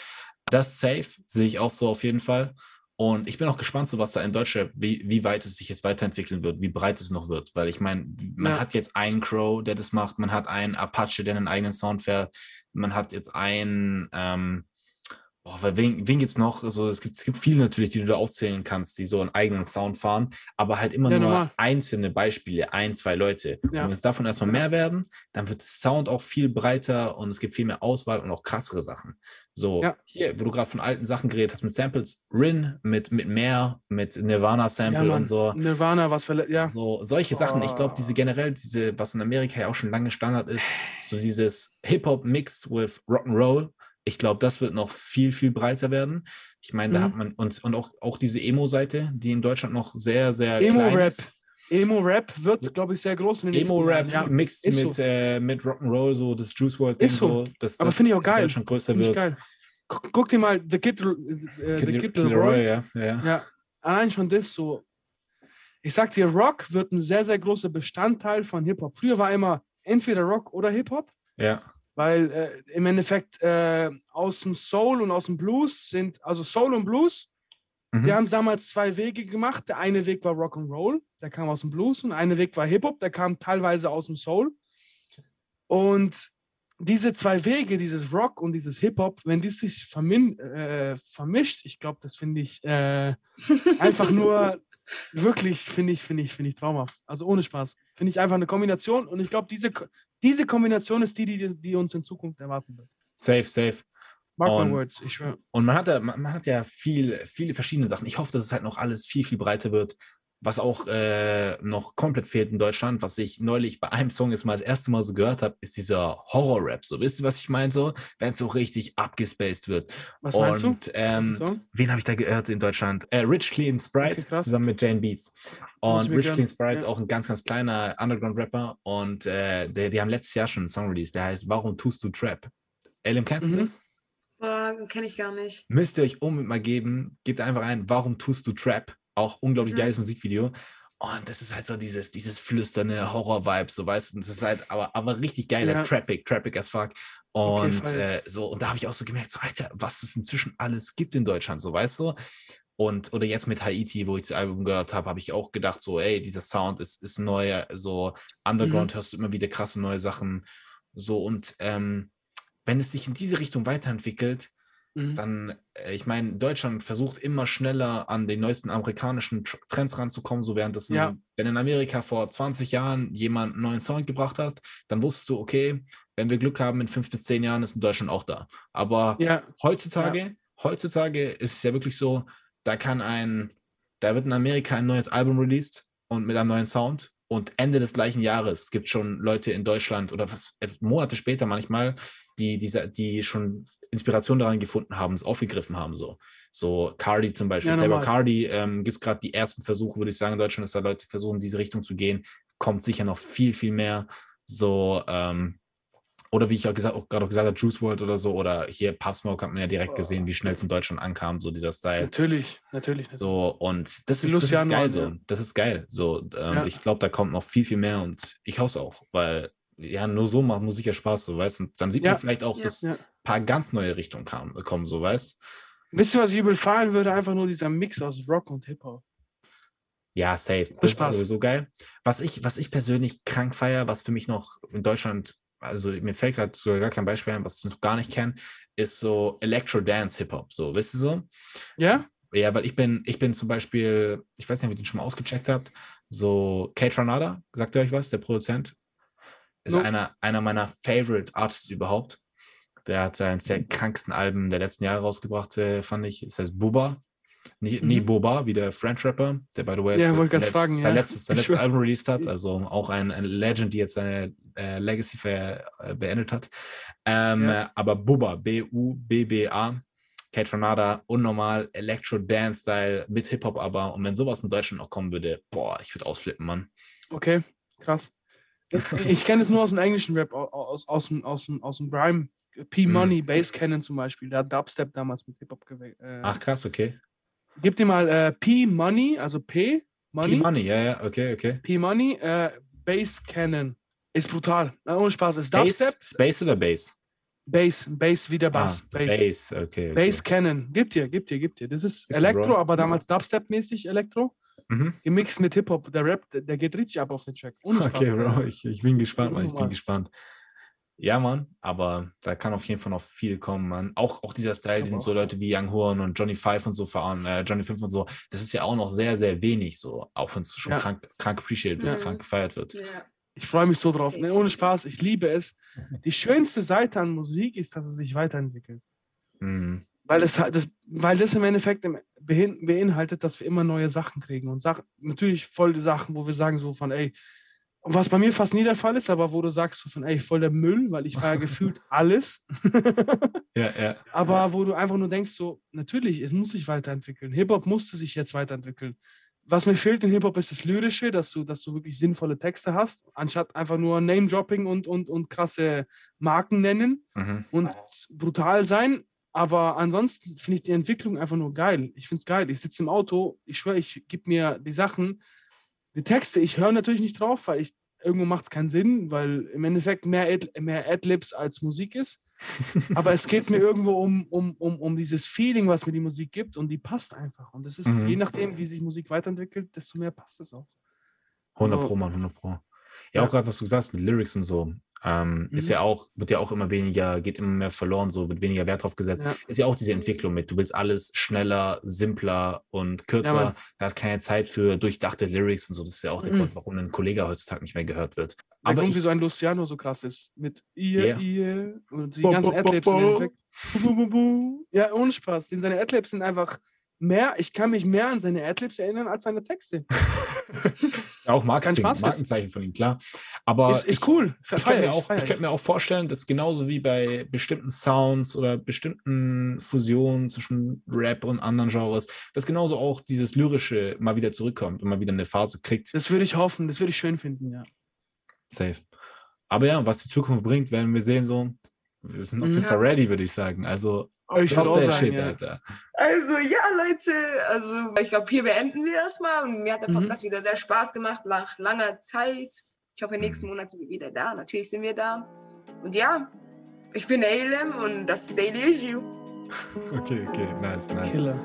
Das safe sehe ich auch so auf jeden Fall. Und ich bin auch gespannt, so was da in Deutschland, wie, wie weit es sich jetzt weiterentwickeln wird, wie breit es noch wird. Weil ich meine, man ja. hat jetzt einen Crow, der das macht, man hat einen Apache, der einen eigenen Sound fährt, man hat jetzt einen, ähm, Boah, weil wen, wen es noch? Also es gibt, es gibt viele natürlich, die du da aufzählen kannst, die so einen eigenen Sound fahren, aber halt immer ja, nur normal. einzelne Beispiele, ein, zwei Leute. Ja. Und wenn es davon erstmal mehr werden, dann wird der Sound auch viel breiter und es gibt viel mehr Auswahl und auch krassere Sachen. So, ja. hier, wo du gerade von alten Sachen geredet hast, mit Samples, Rin, mit, mit mehr, mit Nirvana-Sample und so. Nirvana, was für, ja. So, solche oh. Sachen. Ich glaube, diese generell, diese, was in Amerika ja auch schon lange Standard ist, so dieses Hip-Hop mixed with Rock'n'Roll ich glaube, das wird noch viel, viel breiter werden. Ich meine, da mhm. hat man, und, und auch, auch diese Emo-Seite, die in Deutschland noch sehr, sehr Emo-Rap. Emo-Rap wird, glaube ich, sehr groß Emo-Rap ja. mixed mit, so. äh, mit Rock'n'Roll, so das Juice World Ding, so. dass Aber finde ich auch geil. schon größer wird. Geil. Guck, guck, dir mal The Kid, äh, The Kid, Kid Leroy, ja, ja. ja. Allein schon das so. Ich sag dir, Rock wird ein sehr, sehr großer Bestandteil von Hip-Hop. Früher war immer entweder Rock oder Hip-Hop. Ja. Weil äh, im Endeffekt äh, aus dem Soul und aus dem Blues sind, also Soul und Blues, mhm. die haben damals zwei Wege gemacht. Der eine Weg war Rock'n'Roll, der kam aus dem Blues, und der eine Weg war Hip-Hop, der kam teilweise aus dem Soul. Und diese zwei Wege, dieses Rock und dieses Hip-Hop, wenn die sich äh, vermischt, ich glaube, das finde ich äh, einfach nur wirklich, finde ich, finde ich, finde ich traumhaft. Also ohne Spaß. Finde ich einfach eine Kombination und ich glaube, diese, diese Kombination ist die, die, die uns in Zukunft erwarten wird. Safe, safe. Mark und, my words, ich schwöre. Und man hat, ja, man, man hat ja viel, viele verschiedene Sachen. Ich hoffe, dass es halt noch alles viel, viel breiter wird was auch äh, noch komplett fehlt in Deutschland, was ich neulich bei einem Song jetzt mal das erste Mal so gehört habe, ist dieser Horror-Rap. So, wisst ihr, was ich meine? So, wenn es so richtig abgespaced wird. Was meinst Und, du? Ähm, so? wen habe ich da gehört in Deutschland? Äh, Rich Clean Sprite okay, zusammen mit Jane Beats. Und Rich Clean Sprite, ja. auch ein ganz, ganz kleiner Underground-Rapper. Und äh, die, die haben letztes Jahr schon einen Song released, der heißt Warum tust du Trap? Elim, kennst mhm. du das? Uh, Kenne ich gar nicht. Müsst ihr euch unbedingt mal geben. Gebt einfach ein, warum tust du Trap? Auch unglaublich mhm. geiles Musikvideo. Und das ist halt so dieses, dieses flüsternde Horror-Vibe, so weißt du, das ist halt aber, aber richtig geil, ja. Trappic, Trappic as fuck. Und okay, äh, so, und da habe ich auch so gemerkt, so, Alter, was es inzwischen alles gibt in Deutschland, so weißt du. Und, oder jetzt mit Haiti, wo ich das Album gehört habe, habe ich auch gedacht, so, ey, dieser Sound ist, ist neu, so Underground mhm. hörst du immer wieder krasse neue Sachen. So, und ähm, wenn es sich in diese Richtung weiterentwickelt, Mhm. Dann, äh, ich meine, Deutschland versucht immer schneller an den neuesten amerikanischen Trends ranzukommen, so während das, ja. wenn in Amerika vor 20 Jahren jemand einen neuen Sound gebracht hat, dann wusstest du, okay, wenn wir Glück haben, in fünf bis zehn Jahren ist in Deutschland auch da. Aber ja. heutzutage, ja. heutzutage ist es ja wirklich so, da kann ein, da wird in Amerika ein neues Album released und mit einem neuen Sound und Ende des gleichen Jahres gibt es schon Leute in Deutschland oder was, Monate später manchmal, die, die, die schon Inspiration daran gefunden haben, es aufgegriffen haben. So, so Cardi zum Beispiel. Ja, Playboy Cardi ähm, gibt es gerade die ersten Versuche, würde ich sagen, in Deutschland, dass da Leute versuchen, in diese Richtung zu gehen. Kommt sicher noch viel, viel mehr. So, ähm, oder wie ich auch, gesagt, auch gerade gesagt habe, Juice World oder so, oder hier Smoke hat man ja direkt gesehen, wie schnell es in Deutschland ankam, so dieser Style. Natürlich, natürlich. So, und das ist, das ist geil so. Das ist geil. So, und ja. ich glaube, da kommt noch viel, viel mehr und ich hoffe es auch, weil ja, nur so macht Musik ja Spaß, so weißt du. Dann sieht ja. man vielleicht auch, ja. dass ein paar ganz neue Richtungen kam, kommen, so weißt Wisst ihr, was ich übel fahren würde? Einfach nur dieser Mix aus Rock und Hip-Hop. Ja, safe. Das Spaß. ist sowieso geil. Was ich, was ich persönlich krank feiere, was für mich noch in Deutschland, also mir fällt gerade sogar gar kein Beispiel ein, was ich noch gar nicht kenne, ist so Electro-Dance-Hip-Hop. So, wisst ihr so? Ja? Ja, weil ich bin, ich bin zum Beispiel, ich weiß nicht, ob ihr den schon mal ausgecheckt habt, so Kate Ranada, sagt ihr euch was, der Produzent? Ist nope. einer, einer meiner Favorite Artists überhaupt. Der hat eines der kranksten Alben der letzten Jahre rausgebracht, äh, fand ich. Das heißt Buba. Nie, mhm. nie Boba, wie der French Rapper, der by the way ja, letzt, fragen, sein, ja. letztes, sein letztes Album released hat. Also auch ein, ein Legend, die jetzt seine äh, Legacy ver, äh, beendet hat. Ähm, ja. Aber Buba, B-U-B-B-A, Kate Renata, unnormal, Electro-Dance-Style mit Hip-Hop aber. Und wenn sowas in Deutschland auch kommen würde, boah, ich würde ausflippen, Mann. Okay, krass. Ich kenne es nur aus dem englischen Rap, aus, aus, dem, aus, aus dem Grime. P-Money, mhm. Bass Cannon zum Beispiel, der hat Dubstep damals mit Hip-Hop gewählt. Äh, Ach krass, okay. gib dir mal äh, P-Money, also P. Money. P-Money, ja, ja, okay, okay. P-Money, äh, Bass Cannon. Ist brutal. Na, ohne Spaß. Ist Dubstep. Space oder Bass? Bass, Bass wie der Bass. Ah, Bass. Bass, okay, okay. Bass Cannon. Gib dir, gib dir, gib dir. Das ist Elektro, aber damals Dubstep-mäßig Elektro. Mhm. Gemixt mit Hip-Hop. Der Rap, der geht richtig ab auf den Track. Ohne Spaß, okay, Bro, ich, ich bin gespannt, Mann. Ich bin gespannt. Ja, Mann, aber da kann auf jeden Fall noch viel kommen, Mann. Auch, auch dieser Style, den so Leute wie Young Horn und Johnny Five und so fahren, äh, Johnny Five und so, das ist ja auch noch sehr, sehr wenig so, auch wenn es schon ja. krank, krank appreciated wird, ja. krank gefeiert wird. Ja. Ich freue mich so drauf. Ne, ohne Spaß, ich liebe es. Die schönste Seite an Musik ist, dass es sich weiterentwickelt. Mhm. Weil, das, das, weil das im Endeffekt beinhaltet, dass wir immer neue Sachen kriegen. Und Sachen, natürlich voll die Sachen, wo wir sagen so von, ey, was bei mir fast nie der Fall ist, aber wo du sagst so von, ey, voll der Müll, weil ich feiere gefühlt alles. ja, ja. Aber wo du einfach nur denkst so, natürlich, es muss sich weiterentwickeln. Hip-Hop musste sich jetzt weiterentwickeln was mir fehlt in Hip-Hop ist das Lyrische, dass du, dass du wirklich sinnvolle Texte hast, anstatt einfach nur Name-Dropping und, und, und krasse Marken nennen mhm. und brutal sein. Aber ansonsten finde ich die Entwicklung einfach nur geil. Ich finde es geil. Ich sitze im Auto, ich schwöre, ich gebe mir die Sachen, die Texte, ich höre natürlich nicht drauf, weil ich irgendwo macht es keinen Sinn, weil im Endeffekt mehr, Ad, mehr Adlibs als Musik ist. Aber es geht mir irgendwo um, um, um, um dieses Feeling, was mir die Musik gibt und die passt einfach. Und das ist, mhm. je nachdem, wie sich Musik weiterentwickelt, desto mehr passt es auch. 100 Pro, Mann, 100 Pro. Ja, auch gerade, was du sagst mit Lyrics und so. Ähm, mhm. Ist ja auch, wird ja auch immer weniger, geht immer mehr verloren, so wird weniger Wert drauf gesetzt. Ja. Ist ja auch diese Entwicklung mit, du willst alles schneller, simpler und kürzer. Ja, da ist keine Zeit für durchdachte Lyrics und so. Das ist ja auch der mhm. Grund, warum ein Kollege heutzutage nicht mehr gehört wird. Aber Grund, wie so ein Luciano so krass ist. Mit ihr, yeah. ihr und die bo, ganzen Adlibs. Ja, ohne Spaß. Denn seine Adlibs sind einfach mehr, ich kann mich mehr an seine Adlibs erinnern als seine Texte. auch Marketing, Markenzeichen von ihm, klar. Aber ist, ist cool. Ich, ich könnte mir, auch, könnt mir auch vorstellen, dass genauso wie bei bestimmten Sounds oder bestimmten Fusionen zwischen Rap und anderen Genres, dass genauso auch dieses Lyrische mal wieder zurückkommt und mal wieder eine Phase kriegt. Das würde ich hoffen, das würde ich schön finden, ja. Safe. Aber ja, was die Zukunft bringt, werden wir sehen, so. Wir sind auf jeden mhm. Fall ready, würde ich sagen. Also ich würde auch sagen, Shit, ja. Alter. Also ja, Leute, also ich glaube, hier beenden wir erstmal. Und mir hat der mhm. Podcast mhm. wieder sehr Spaß gemacht nach langer Zeit. Ich hoffe, nächsten mhm. Monat sind wir wieder da. Natürlich sind wir da. Und ja, ich bin ALM und das ist Daily Issue. okay, okay, nice, nice. Killer.